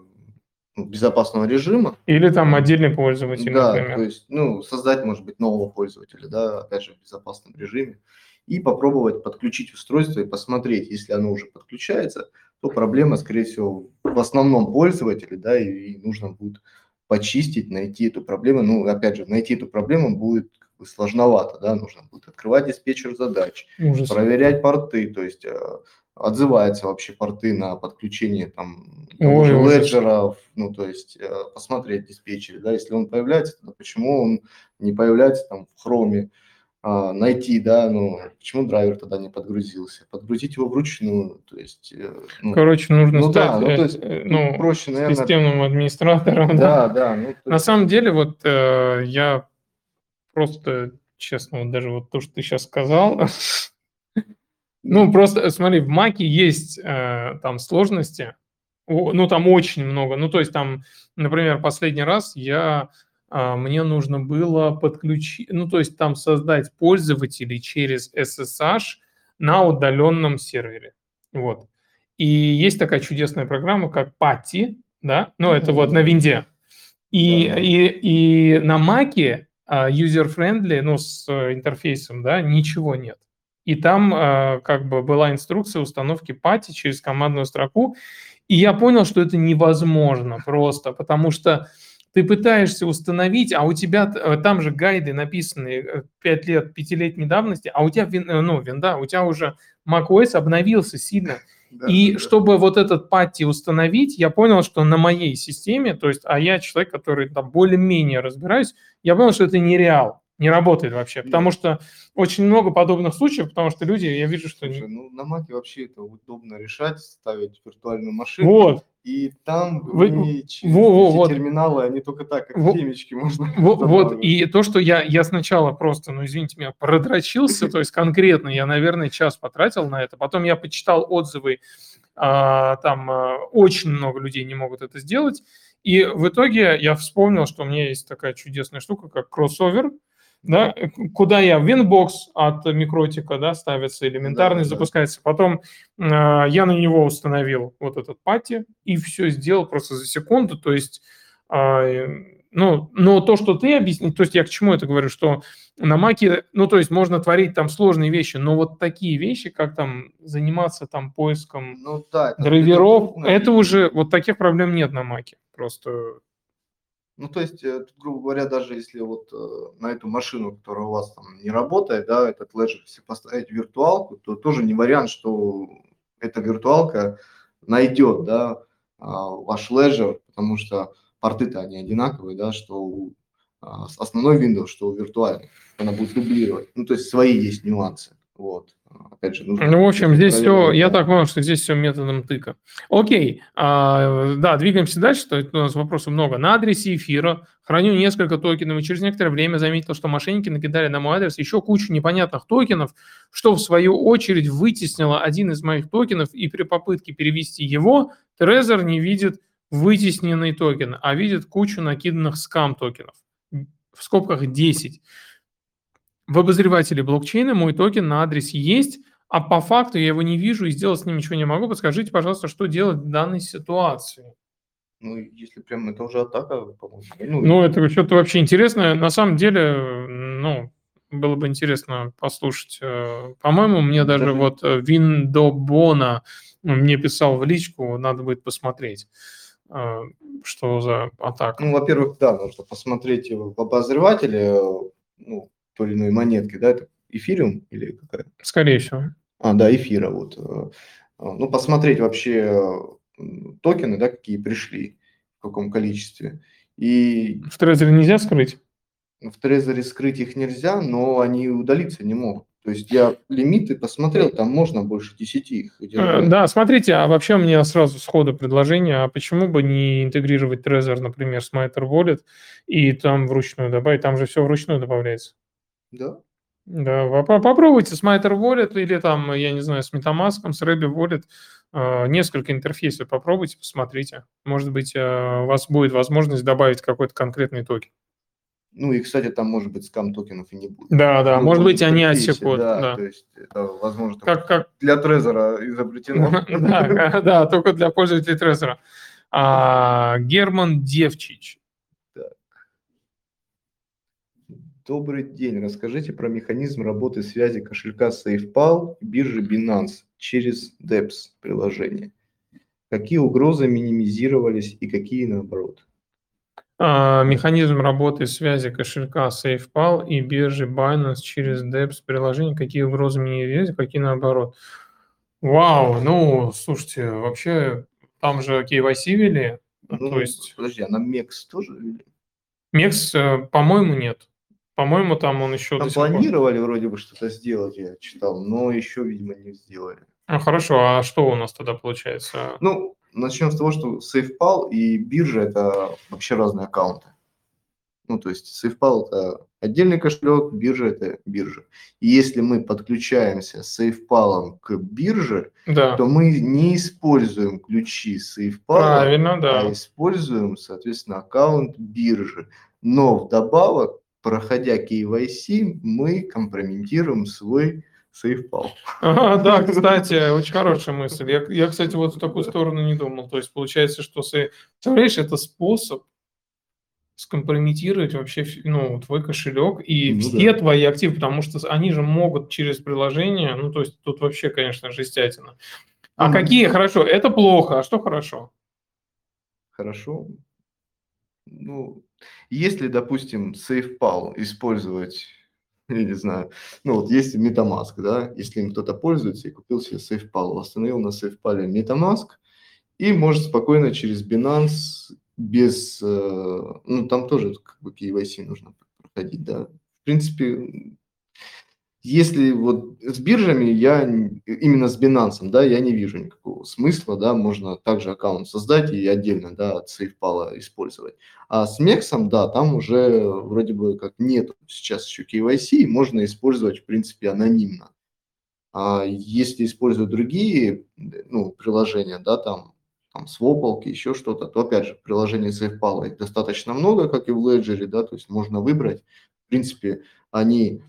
безопасного режима. Или там отдельный пользователь, да, например. то есть, ну, создать, может быть, нового пользователя, да, опять же, в безопасном режиме и попробовать подключить устройство и посмотреть, если оно уже подключается, то проблема, скорее всего, в основном пользователе, да, и, и нужно будет почистить, найти эту проблему. Ну, опять же, найти эту проблему будет как бы сложновато, да, нужно будет открывать диспетчер задач, Ужас. проверять порты, то есть э, отзываются вообще порты на подключение там Ой, леджеров, ну, то есть э, посмотреть диспетчер, да, если он появляется, то почему он не появляется там в хроме, а, найти, да, ну, почему драйвер тогда не подгрузился, подгрузить его вручную, то есть... Э, ну, Короче, нужно ну, стать да, ну, то есть, э, ну, проще, наверное... системным администратором. (laughs) Да, да. да ну, есть... На самом деле, вот э, я просто, честно, вот даже вот то, что ты сейчас сказал, (laughs) ну, просто, смотри, в Маке есть э, там сложности, ну, там очень много, ну, то есть там, например, последний раз я а, мне нужно было подключить, ну, то есть там создать пользователей через SSH на удаленном сервере. Вот. И есть такая чудесная программа, как Patti, да, ну, это вот на винде. И, да. и, и на Маке а, user-friendly, ну, с интерфейсом, да, ничего нет. И там а, как бы была инструкция установки Patti через командную строку, и я понял, что это невозможно просто, потому что ты пытаешься установить, а у тебя э, там же гайды написаны 5 э, лет, 5-летней давности, а у тебя, э, ну, винда, у тебя уже macOS обновился сильно. Да, и да. чтобы вот этот патти установить, я понял, что на моей системе, то есть, а я человек, который там более-менее разбираюсь, я понял, что это нереал не работает вообще, потому что очень много подобных случаев, потому что люди, я вижу, что... Слушай, ну, на Маке вообще это удобно решать, ставить виртуальную машину. Вот. И там Вы, во, во, вот. терминалы, они только так, как во, темечки можно вот, вот, и то, что я, я сначала просто, ну, извините меня, продрочился, то есть конкретно я, наверное, час потратил на это, потом я почитал отзывы, а, там а, очень много людей не могут это сделать, и в итоге я вспомнил, что у меня есть такая чудесная штука, как кроссовер, да, куда я Winbox от микротика, да, ставится элементарный, да, запускается. Да. Потом э, я на него установил вот этот пати и все сделал просто за секунду. То есть, э, ну, но то, что ты объяснил, то есть я к чему это говорю, что на Маке, ну, то есть можно творить там сложные вещи, но вот такие вещи, как там заниматься там поиском ну, да, это, драйверов, это, это уже, вот таких проблем нет на Маке. Просто ну, то есть, э, грубо говоря, даже если вот э, на эту машину, которая у вас там не работает, да, этот леджер, если поставить виртуалку, то тоже не вариант, что эта виртуалка найдет, да, а, ваш леджер, потому что порты-то они одинаковые, да, что у а, основной Windows, что у виртуальной. Она будет дублировать. Ну, то есть свои есть нюансы. Вот. Опять же, нужно... Ну, в общем, здесь все, я так понял, что здесь все методом тыка. Окей, а, да, двигаемся дальше, то у нас вопросов много. На адресе эфира храню несколько токенов, и через некоторое время заметил, что мошенники накидали на мой адрес еще кучу непонятных токенов, что в свою очередь вытеснило один из моих токенов, и при попытке перевести его, Trezor не видит вытесненный токен, а видит кучу накиданных скам-токенов. В скобках 10. В обозревателе блокчейна мой токен на адресе есть, а по факту я его не вижу и сделать с ним ничего не могу. Подскажите, пожалуйста, что делать в данной ситуации? Ну, если прям это уже атака, по-моему. Ну, Ну, это что-то вообще интересное. На самом деле, ну, было бы интересно послушать. Э, По-моему, мне даже Даже- вот э, Виндобона мне писал в личку, надо будет посмотреть, э, что за атака. Ну, во-первых, да, нужно посмотреть в обозревателе, ну, той или иной монетки, да, это эфириум или какая? Скорее всего. А, да, эфира, вот. э, Ну, посмотреть вообще токены, да, какие пришли, в каком количестве. И В Трезоре нельзя скрыть? в Трезоре скрыть их нельзя, но они удалиться не могут. То есть я лимиты посмотрел, там можно больше 10 их Э. Да, смотрите, а вообще у меня сразу сходу предложение, а почему бы не интегрировать Trezor, например, с Matter Wallet и там вручную добавить, там же все вручную добавляется. Да. Да, по- по- попробуйте с Matter Wallet или там, я не знаю, с MetaMask, с Rebel Wallet, э, несколько интерфейсов попробуйте, посмотрите. Может быть, э, у вас будет возможность добавить какой-то конкретный токен. Ну и, кстати, там, может быть, скам токенов и не будет. Да, да, В может быть, они отсекут, да. То есть это, возможно, Как, как, для Трезора изобретено. (laughs) да, (laughs) да, только для пользователей Trezor. А, Герман Девчич. Добрый день. Расскажите про механизм работы связи кошелька SafePal и биржи Binance через DEPS приложение. Какие угрозы минимизировались и какие наоборот? А, Механизм работы связи кошелька SafePal и биржи Binance через DEPS приложение. Какие угрозы минимизировать, какие наоборот. Вау, ну, слушайте, вообще там же KYC ввели, Ну, то есть Подожди, а на MEX тоже? или? Мекс, э, по-моему, нет. По-моему, там он еще Там сих пор. планировали вроде бы что-то сделать, я читал, но еще, видимо, не сделали. А, хорошо, а что у нас тогда получается? Ну, начнем с того, что SafePal и биржа – это вообще разные аккаунты. Ну, то есть SafePal – это отдельный кошелек, биржа – это биржа. И если мы подключаемся с SafePal к бирже, Да, то мы не используем ключи SafePal, правильно, да. а используем, соответственно, аккаунт биржи. Но вдобавок, проходя KYC, мы компрометируем свой SafePal. Ага, да, (laughs) кстати, очень хорошая мысль. Я, я, кстати, вот в такую сторону не думал. То есть получается, что, представляешь, это способ скомпрометировать вообще ну, твой кошелек и Ну все да. твои активы, потому что они же могут через приложение, ну, то есть тут вообще, конечно, жестятина. А Мгм. какие хорошо? Это плохо, а что хорошо? Хорошо. Ну, если, допустим, SafePal использовать, я не знаю, ну вот есть MetaMask, да, если им кто-то пользуется и купил себе SafePal, установил на SafePal MetaMask и может спокойно через Binance без, э, ну там тоже как бы KYC нужно проходить, да. В принципе, если вот с биржами я именно с Binance, да, я не вижу никакого смысла, да, можно также аккаунт создать и отдельно, да, от SafePal использовать. А с Мексом, да, там уже вроде бы как нет сейчас еще KYC, и можно использовать, в принципе, анонимно. А если использовать другие, ну, приложения, да, там, там свопалки, еще что-то, то, опять же, приложений SafePal их достаточно много, как и в Ledger, да, то есть можно выбрать. В принципе, они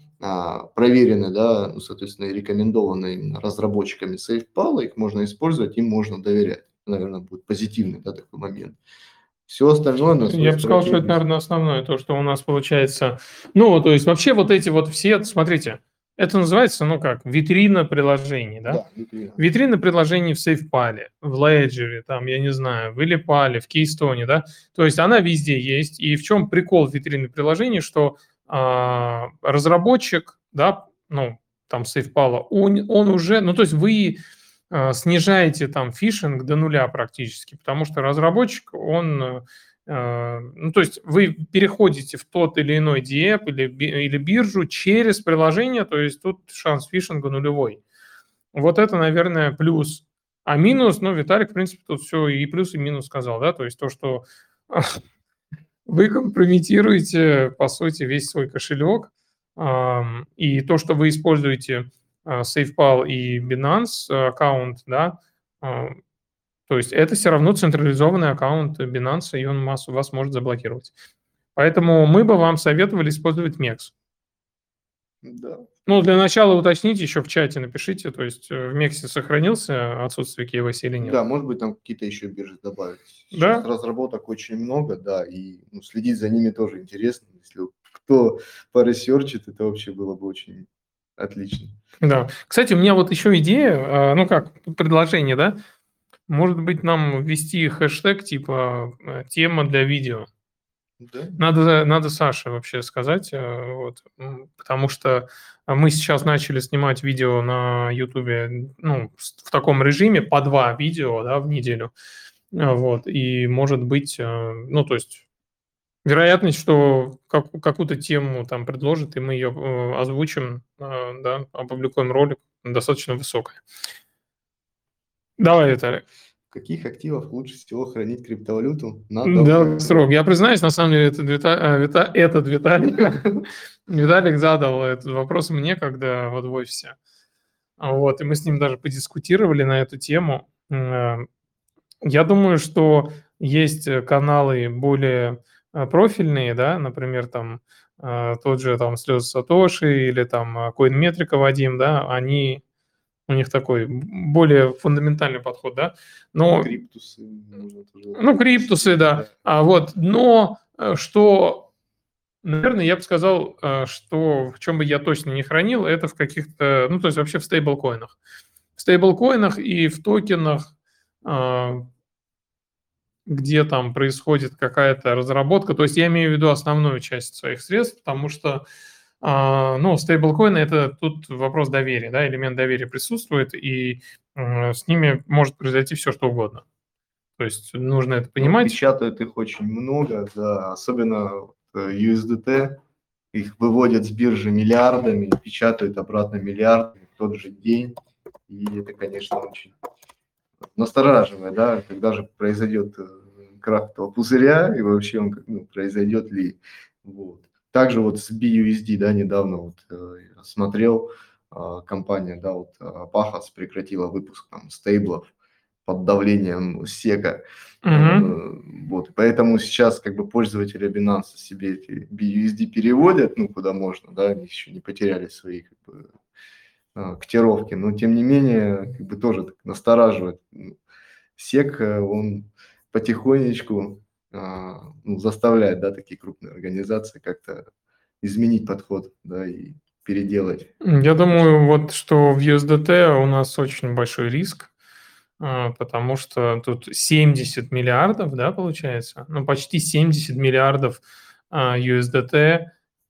проверены, да, ну, соответственно, и рекомендованы именно разработчиками SafePal, их можно использовать, им можно доверять. Наверное, будет позитивный, да, такой момент. Все остальное на Я бы сказал, что это, наверное, основное, то, что у нас получается. Ну, то есть вообще вот эти вот все, смотрите, это называется, ну как, витрина приложений, да? Да, витрина. Витрина приложений в SafePal, в Ledger, там, я не знаю, в Elipal, в Keystone, да, то есть она везде есть. И в чем прикол витрины приложений, что а, разработчик, да, ну, там, SafePal, он, он уже, ну, то есть вы а, снижаете там фишинг до нуля практически, потому что разработчик, он, э, ну, то есть вы переходите в тот или иной диэп или, или биржу через приложение, то есть тут шанс фишинга нулевой. Вот это, наверное, плюс. А минус, ну, Виталик, в принципе, тут все и плюс, и минус сказал, да, то есть то, что (laughs) вы компрометируете, по сути, весь свой кошелек, и то, что вы используете а, SafePal и Binance аккаунт, да, то есть это все равно централизованный аккаунт Binance, и он вас, вас может заблокировать. Поэтому мы бы вам советовали использовать MEX. Да. Ну, для начала уточните еще в чате, напишите, то есть э, в Мексе сохранился отсутствие KYC или нет. Да, может быть, там какие-то еще биржи добавить. Сейчас да? разработок очень много, да, и ну, следить за ними тоже интересно. Если кто поресерчит, это вообще было бы очень отлично. Да. Кстати, у меня вот еще идея, а, ну как, предложение, да? Может быть, нам ввести хэштег типа э, «тема для видео». Надо, надо Саше вообще сказать, э, вот, потому что мы сейчас начали снимать видео на Ютубе ну, в таком режиме, по два видео да, в неделю. Э, вот, и может быть, ну, то есть вероятность, что как, какую-то тему там предложат, и мы ее озвучим, да, опубликуем ролик, достаточно высокая. Давай, Виталий. Каких активов лучше всего хранить криптовалюту на Да, срок. Я признаюсь, на самом деле, этот, Вита... А, Вита... этот Виталик, (laughs) Виталик задал этот вопрос мне, когда вот в офисе. Вот, и мы с ним даже подискутировали на эту тему. Э, я думаю, что есть каналы более э, профильные, да, например, там э, тот же там Слезы Сатоши или там CoinMetrica Вадим, да, они у них такой более фундаментальный подход, да. Но криптусы, ну криптусы, да. А вот, но э, что, наверное, я бы сказал, э, что в чем бы я точно не хранил, это в каких-то, ну то есть вообще в стейблкоинах, в стейблкоинах и в токенах, э, где там происходит какая-то разработка. То есть я имею в виду основную часть своих средств, потому что ну, стейблкоины – это тут вопрос доверия, да, элемент доверия присутствует, и с ними может произойти все, что угодно. То есть нужно это ну, понимать. Ну, печатают их очень много, да, особенно USDT, их выводят с биржи миллиардами, печатают обратно миллиардами в тот же день, и это, конечно, очень настораживает, да, когда же произойдет э, крах этого пузыря, и вообще он ну, произойдет ли, вот. Также вот с BUSD, да, недавно вот э, смотрел, э, компания, да, вот Пахас э, прекратила выпуск там стейблов под давлением сека. Uh-huh. Вот, поэтому сейчас как бы пользователи Binance себе эти BUSD переводят, ну, куда можно, да, они еще не потеряли свои как бы, котировки, но тем не менее, как бы тоже так настораживает. Сек, он потихонечку а, ну, заставляет, да, такие крупные организации как-то изменить подход, да, и переделать. Я думаю, вот что в USDT у нас очень большой риск, а, потому что тут 70 миллиардов, да, получается, ну, почти 70 миллиардов а, USDT,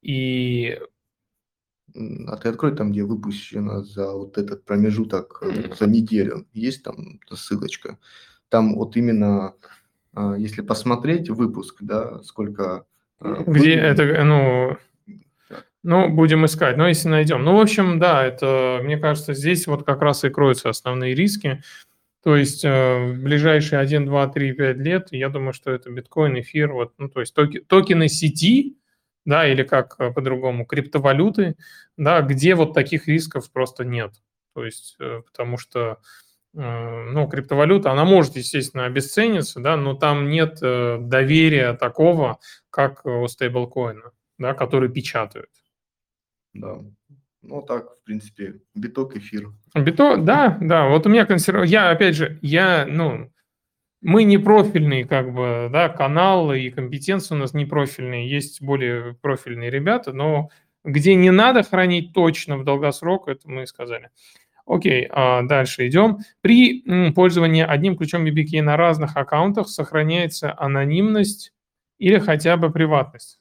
и а ты открой там, где выпущено за вот этот промежуток, э, за неделю. Есть там ссылочка? Там вот именно а, если посмотреть выпуск, да, сколько... А, Где это, ну, ну, будем искать, но если найдем. Ну, в общем, да, это, мне кажется, здесь вот как раз и кроются основные риски. То есть э, в ближайшие 1, 2, 3, 5 лет, я думаю, что это биткоин, эфир, вот, ну, то есть токи, токены сети, да, или как э, по-другому, криптовалюты, да, где вот таких рисков просто нет. То есть, э, потому что Э, ну, криптовалюта, она может, естественно, обесцениться, да, но там нет э, доверия такого, как у стейблкоина, да, который печатают. Да. Ну, так, в принципе, биток, эфир. Биток, да, да. Вот у меня консерв... Я, опять же, я, ну, мы не профильный, как бы, да, канал, и компетенции у нас не профильные. Есть более профильные ребята, но где не надо хранить точно в долгосрок, это мы сказали. Окей, а дальше идем. При пользовании одним ключом YubiKey на разных аккаунтах сохраняется анонимность или хотя бы приватность?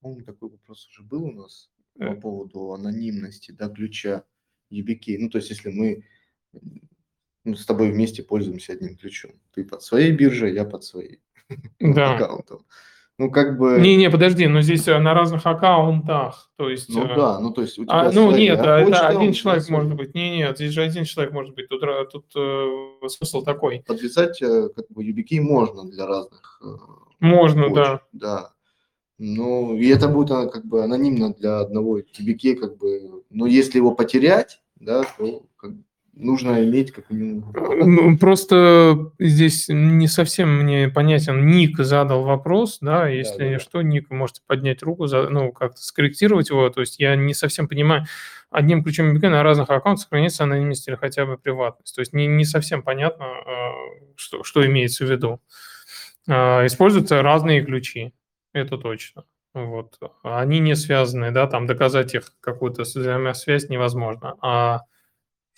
По-моему, такой вопрос уже был у нас по э. поводу анонимности да, ключа YubiKey. Ну, то есть, если мы ну, с тобой вместе пользуемся одним ключом. Ты под своей биржей, я под своей да. (laughs) аккаунтом. Ну, как бы... Не-не, подожди, но здесь э, на разных аккаунтах, то есть... Ну э, да, ну то есть у тебя а, ну нет, а это один человек свой. может быть. Не, нет, здесь же один человек может быть. Тут, ра- тут э, смысл такой. Подвязать э, как бы YubiKey можно для разных э, Можно, да. почт, да. Ну, и это будет а, как бы анонимно для одного YubiKey, как бы, но если его потерять, да, то как бы нужно иметь как минимум. Ну, Просто здесь не совсем мне понятен. Ник задал вопрос, да, если да, да. что, Ник, можете поднять руку, за- ну, как-то скорректировать его. То есть я не совсем понимаю, одним ключом YubiKey на разных аккаунтах сохраняется анонимность или хотя бы приватность. То есть не, не совсем понятно, э, что, что имеется в виду. А, Используются разные ключи, это точно. Вот. Они не связаны, да, там доказать их какую-то взаимосвязь невозможно. А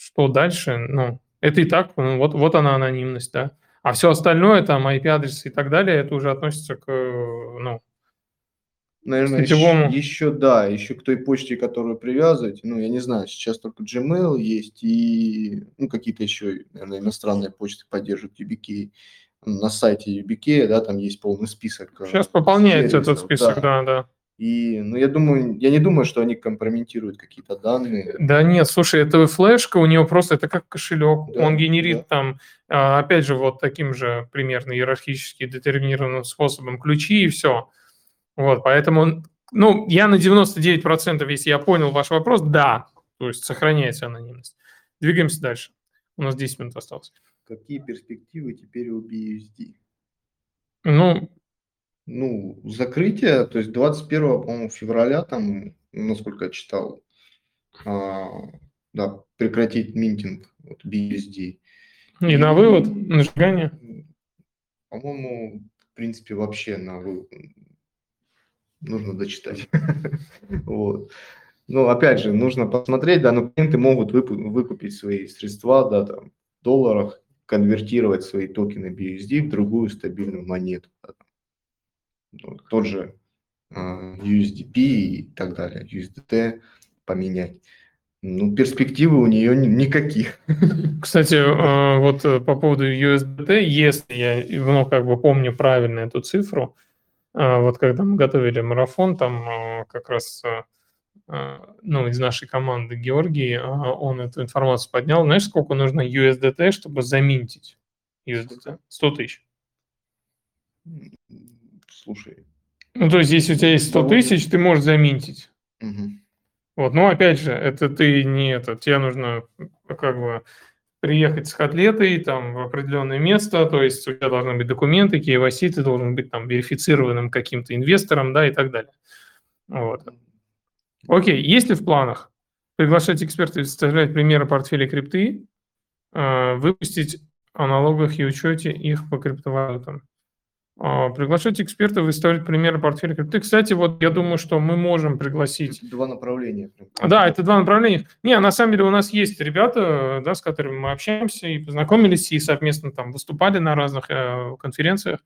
что дальше? Ну, это и так, ну, вот, вот она анонимность, да. А все остальное, там, IP-адресы и так далее, это уже относится к, ну, Наверное, сетевому. еще, еще, да, еще к той почте, которую привязывать. Ну, я не знаю, сейчас только Gmail есть и ну, какие-то еще, наверное, иностранные почты поддерживают YubiKey. На сайте YubiKey, да, там есть полный список. э, сейчас пополняется этот сервисов, список, да, да. И, ну, я думаю, я не думаю, что они компрометируют какие-то данные. Да нет, слушай, это флешка, у него просто это как кошелек. Да, Он генерит да. там, а, опять же, вот таким же примерно иерархически детерминированным способом ключи и все. Вот, поэтому, ну, я на 99%, если я понял ваш вопрос, да, то есть сохраняется анонимность. Двигаемся дальше. У нас 10 минут осталось. Какие перспективы теперь у BUSD? Ну, Ну, закрытие, то есть 21, по-моему, февраля, там, насколько я читал, а, да, прекратить минтинг вот, BUSD. и на вывод, на сжигание. По-моему, в принципе, вообще на вы- нужно дочитать. (laughs) Вот. Ну, опять же, нужно посмотреть, да, но клиенты могут выкупить свои средства, да, там, в долларах, конвертировать свои токены BUSD в другую стабильную монету. да, там. Ну, тот же а, USDP и так далее, USDT поменять. Ну, перспективы у нее ни- никаких. (laughs) Кстати, э, вот э, по поводу USDT, если я, ну, как бы помню правильно эту цифру, э, вот когда мы готовили марафон, там как раз, ну, из нашей команды Георгий, он эту информацию поднял. Знаешь, сколько нужно USDT, чтобы заминтить USDT? 100 тысяч. Слушай. Ну, то есть, если у тебя есть 100 Довольно. тысяч, ты можешь заминтить. мгм. Вот, но опять же, это ты не это, тебе нужно как бы приехать с котлетой там в определенное место, то есть у тебя должны быть документы, KYC, ты должен быть там верифицированным каким-то инвестором, да, и так далее. Вот. Окей, есть ли в планах приглашать экспертов составлять примеры портфеля крипты, э, выпустить о налогах и учете их по криптовалютам? А, Приглашать экспертов и ставить примеры портфеля крипты. Кстати, вот я думаю, что мы можем пригласить Два направления. да, это два направления. Не, на самом деле у нас есть ребята, да, с которыми мы общаемся и познакомились, и совместно там выступали на разных э, конференциях.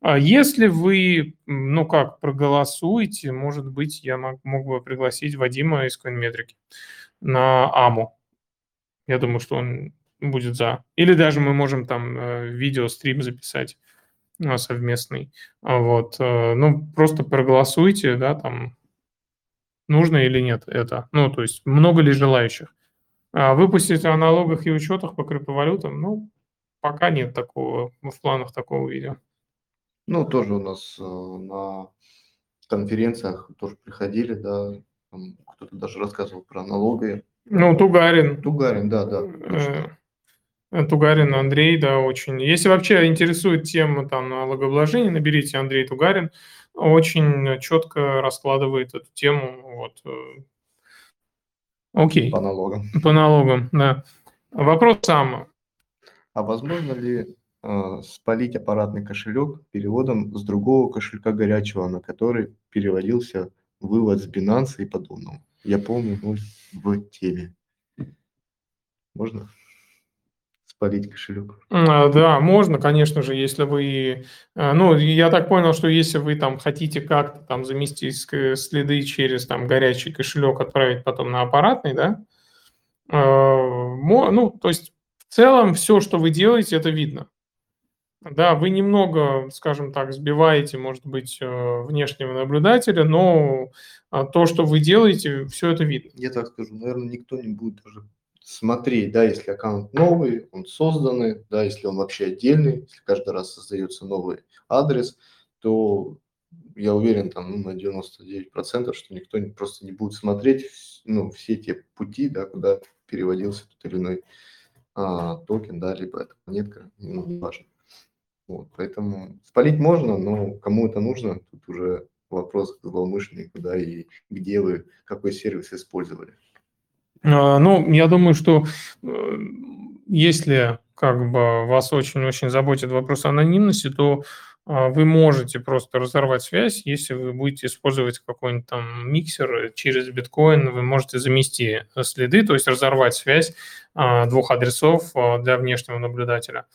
А Если вы, ну как, проголосуете, может быть, я мог, мог бы пригласить Вадима из CoinMetric на АМУ. Я думаю, что он будет за. Или даже мы можем там э, видеострим записать совместный. А Вот. э, Ну, просто проголосуйте, да, там, нужно или нет это. Ну, то есть много ли желающих. А выпустить о налогах и учетах по криптовалютам, ну, пока нет такого, в планах такого видео. Ну, тоже у нас э, на конференциях тоже приходили, да, кто-то даже рассказывал про налоги. Ну, Тугарин, Тугарин, да, да. э, Тугарин Андрей, да, очень. Если вообще интересует тема там налогообложения, наберите Андрей Тугарин. Очень четко раскладывает эту тему. Вот. э. Окей, По налогам. по налогам, да. Вопрос сам. А возможно ли э, спалить аппаратный кошелек переводом с другого кошелька горячего, на который переводился вывод с Binance и подобного? Я помню ну, в теме. Можно спалить кошелек? А, Да, можно, конечно же, если вы, э, ну, я так понял, что если вы там хотите как-то там заместить ск- следы через там горячий кошелек, отправить потом на аппаратный, да, э, ну, то есть в целом все, что вы делаете, это видно. Да, вы немного, скажем так, сбиваете, может быть, э, внешнего наблюдателя, но а, то, что вы делаете, все это видно. Я так скажу, наверное, никто не будет даже смотреть, да, если аккаунт новый, он созданный, да, если он вообще отдельный, если каждый раз создается новый адрес, то я уверен там ну, на 99%, что никто не, просто не будет смотреть ну, все те пути, да, куда переводился тот или иной а, токен, да, либо эта монетка, ну, важно. Вот, поэтому спалить можно, но кому это нужно, тут уже вопрос к злоумышленнику, да, и где вы, какой сервис использовали. А, ну, я думаю, что э, если как бы вас очень-очень заботит вопрос анонимности, то а, вы можете просто разорвать связь, если вы будете использовать какой-нибудь там миксер через биткоин, вы можете замести следы, то есть разорвать связь а, двух адресов для внешнего наблюдателя.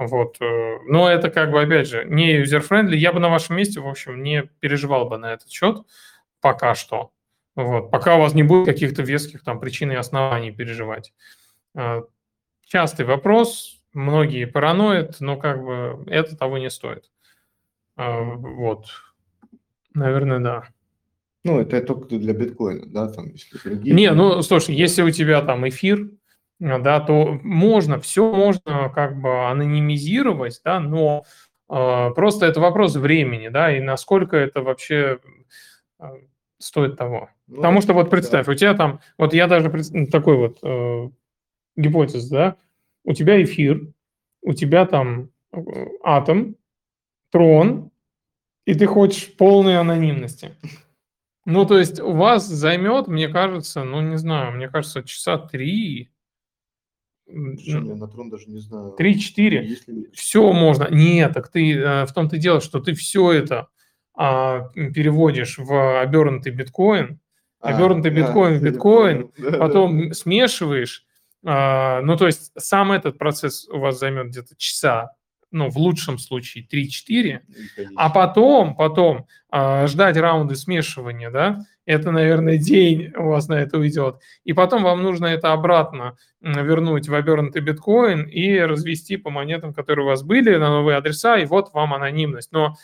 Вот. Э, но это как бы, опять же, не user-friendly. Я бы на вашем месте, в общем, не переживал бы на этот счет пока что. Вот. Пока у вас не будет каких-то веских там причин и оснований переживать. Э, частый вопрос, многие параноид, но как бы это того не стоит. Э, вот. Наверное, да. Ну, это только для биткоина, да, там, если другие... Не, ну, слушай, если у тебя там эфир, да, то можно, все можно как бы анонимизировать, да, но э, просто это вопрос времени, да, и насколько это вообще стоит того. Ну, Потому что вот представь, да. у тебя там, вот я даже ну, такой вот э, гипотез, да, у тебя эфир, у тебя там э, атом, трон, и ты хочешь полной анонимности. Ну, то есть у вас займет, мне кажется, ну, не знаю, мне кажется, часа три, я на трон даже не знаю. 3-4. Все можно. Нет, так ты э, в том-то и дело, что ты все это переводишь в обернутый биткоин, а, обернутый биткоин в биткоин, да, потом да. смешиваешь. А, ну, то есть сам этот процесс у вас займет где-то часа, ну, в лучшем случае 3-4, а потом, потом а, ждать раунды смешивания, да, это, наверное, день у вас на это уйдет. И потом вам нужно это обратно вернуть в обернутый биткоин и развести по монетам, которые у вас были, на новые адреса, и вот вам анонимность. Но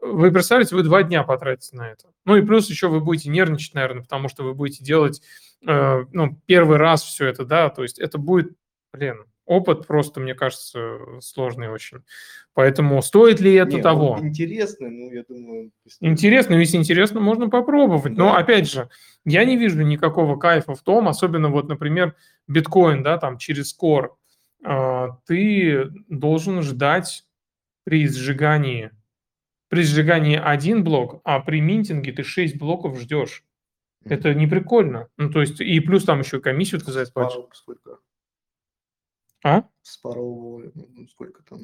вы представляете, вы два дня потратите на это. Ну и плюс еще вы будете нервничать, наверное, потому что вы будете делать э, ну, первый раз все это, да, то есть это будет, блин, опыт просто, мне кажется, сложный очень. Поэтому стоит ли это Не, того? Интересно, ну, я думаю... Интересно, если интересно, можно попробовать. Да. Но, опять же, я не вижу никакого кайфа в том, особенно вот, например, биткоин, да, там, через Core, а, ты должен ждать при сжигании, при сжигании один блок, а при минтинге ты 6 блоков ждешь. Это не прикольно. Ну, то есть, и плюс там еще комиссию ты за это платишь. Сколько? А? Спарроу, ну, сколько там?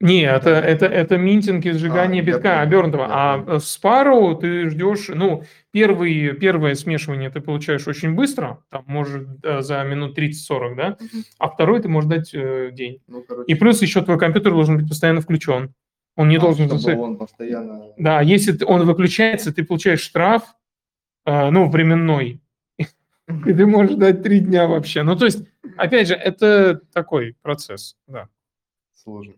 Не, это, это, это минтинг и сжигание а, битка обернутого. А в Sparrow ты ждешь, ну, первый, первое смешивание ты получаешь очень быстро, там, может, за минут 30-40, да, а второй ты можешь дать э, день. Ну, и плюс еще твой компьютер должен быть постоянно включен. Он не а, должен... Чтобы он постоянно... Да, если он выключается, ты получаешь штраф, э, ну, временной, и ты можешь дать три дня вообще. Ну, то есть, опять же, это такой процесс, да. Сложно.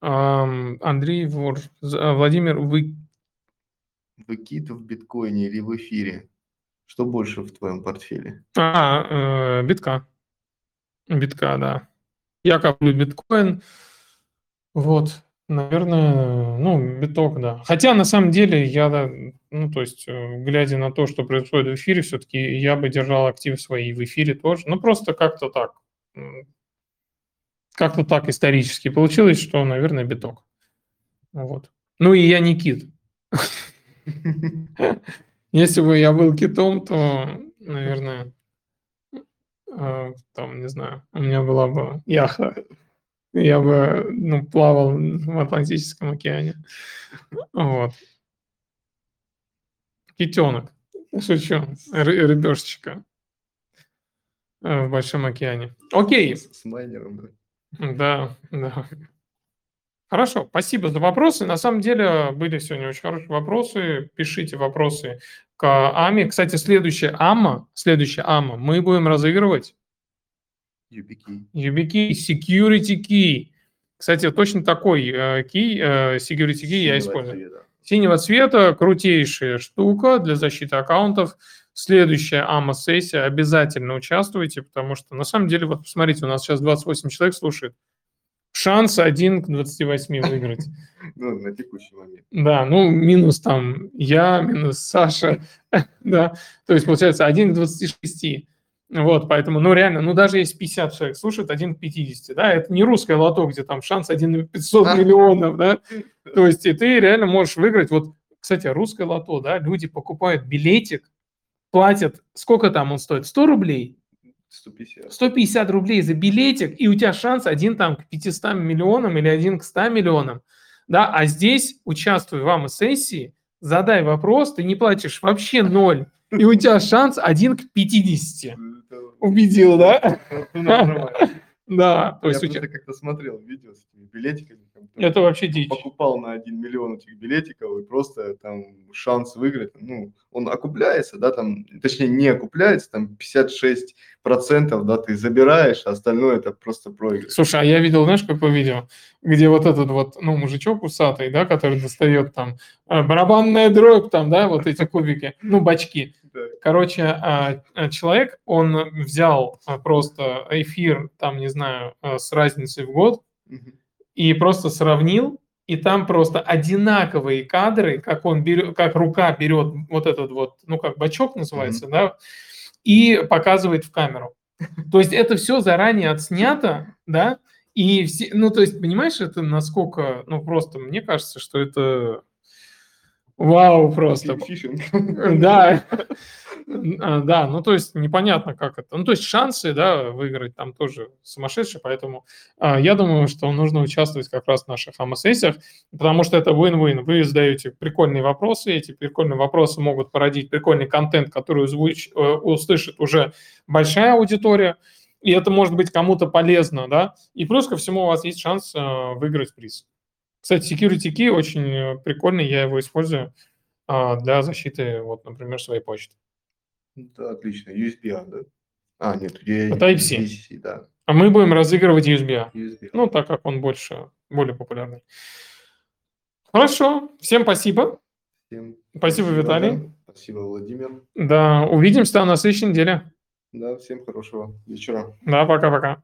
Андрей Вор, а, Владимир, вы... Выкид в биткоине или в эфире? Что больше в твоем портфеле? А, э, битка. Битка, да. Я коплю биткоин. Вот. Наверное, ну, биток, да. Хотя, на самом деле, я, ну, то есть, э, глядя на то, что происходит в эфире, все-таки я бы держал актив свои в эфире тоже. Ну, просто как-то так. Как-то так исторически получилось, что, наверное, биток. Вот. Ну, и я не кит. (laughs) Если бы я был китом, то, наверное, э, там, не знаю, у меня была бы яхта я бы ну, плавал в Атлантическом океане. Вот. Китенок. Шучу. Рыбешечка э, в Большом океане. Окей. С майнером, да. Да, да. Хорошо, спасибо за вопросы. На самом деле были сегодня очень хорошие вопросы. Пишите вопросы к АМе. Кстати, следующая АМА, следующая АМА мы будем разыгрывать YubiKey. YubiKey Security Key. Кстати, точно такой э, key, э, security key я Синего использую. цвета. Синего цвета, крутейшая штука для защиты аккаунтов. Следующая АМА-сессия, обязательно участвуйте, потому что, на самом деле, вот посмотрите, у нас сейчас 28 человек слушает. Шанс 1 к 28 выиграть. (laughs) Ну, на текущий момент. Да, ну, минус там я, минус Саша, (laughs) да, то есть, получается, 1 к 26. Вот, поэтому, ну, реально, ну, даже если 50 человек слушает, 1 к 50, да, это не русское лото, где там шанс 1 на 500 миллионов, да, (laughs) то есть, и ты реально можешь выиграть, вот, кстати, русское лото, да, люди покупают билетик, платят, сколько там он стоит, 100 рублей, 150. 150 рублей за билетик, и у тебя шанс один там к 500 миллионам или один к 100 миллионам. Да, а здесь, участвуй в АМА-сессии, задай вопрос, ты не платишь вообще ноль, и у тебя шанс один к 50. Убедил, да? (laughs) Ну. Да, то Я есть тебя... просто как-то смотрел видео с этими билетиками. Это вообще дичь. покупал на 1 миллион этих билетиков, и просто там шанс выиграть, ну, он окупляется, да, там, точнее, не окупляется, там 56 процентов, да, ты забираешь, а остальное это просто проигрыш. Слушай, а я видел, знаешь, какое видео, где вот этот вот, ну, мужичок усатый, да, который достает там э, барабанная дробь, там, да, вот эти кубики, ну, бачки. Короче, а, человек, он взял а, просто эфир, там, не знаю, а, с разницей в год, и просто сравнил, и там просто одинаковые кадры, как он берет, как рука берет вот этот вот, ну как бачок называется, да, и показывает в камеру. То есть это все заранее отснято, да, и все, ну то есть понимаешь, это насколько, ну просто мне кажется, что это вау просто. Фишинг. Да, (laughs) А, да, ну то есть непонятно, как это. Ну то есть шансы, да, выиграть там тоже сумасшедшие, поэтому а, я думаю, что нужно участвовать как раз в наших АМА-сессиях, потому что это win-win. Вы задаете прикольные вопросы, эти прикольные вопросы могут породить прикольный контент, который озвуч- э, услышит уже большая аудитория, и это может быть кому-то полезно, да, и плюс ко всему у вас есть шанс э, выиграть приз. Кстати, Security Key очень э, прикольный, я его использую а, для защиты, вот, например, своей почты. Да, отлично. USB, да? А, нет, тебя Type-C. USB, да. А мы будем разыгрывать USB, USB. ну, так как он больше, более популярный. Хорошо, всем спасибо. Всем Спасибо, Виталий. да. Спасибо, Владимир. Да, увидимся на следующей неделе. Да, всем хорошего вечера. Да, пока-пока.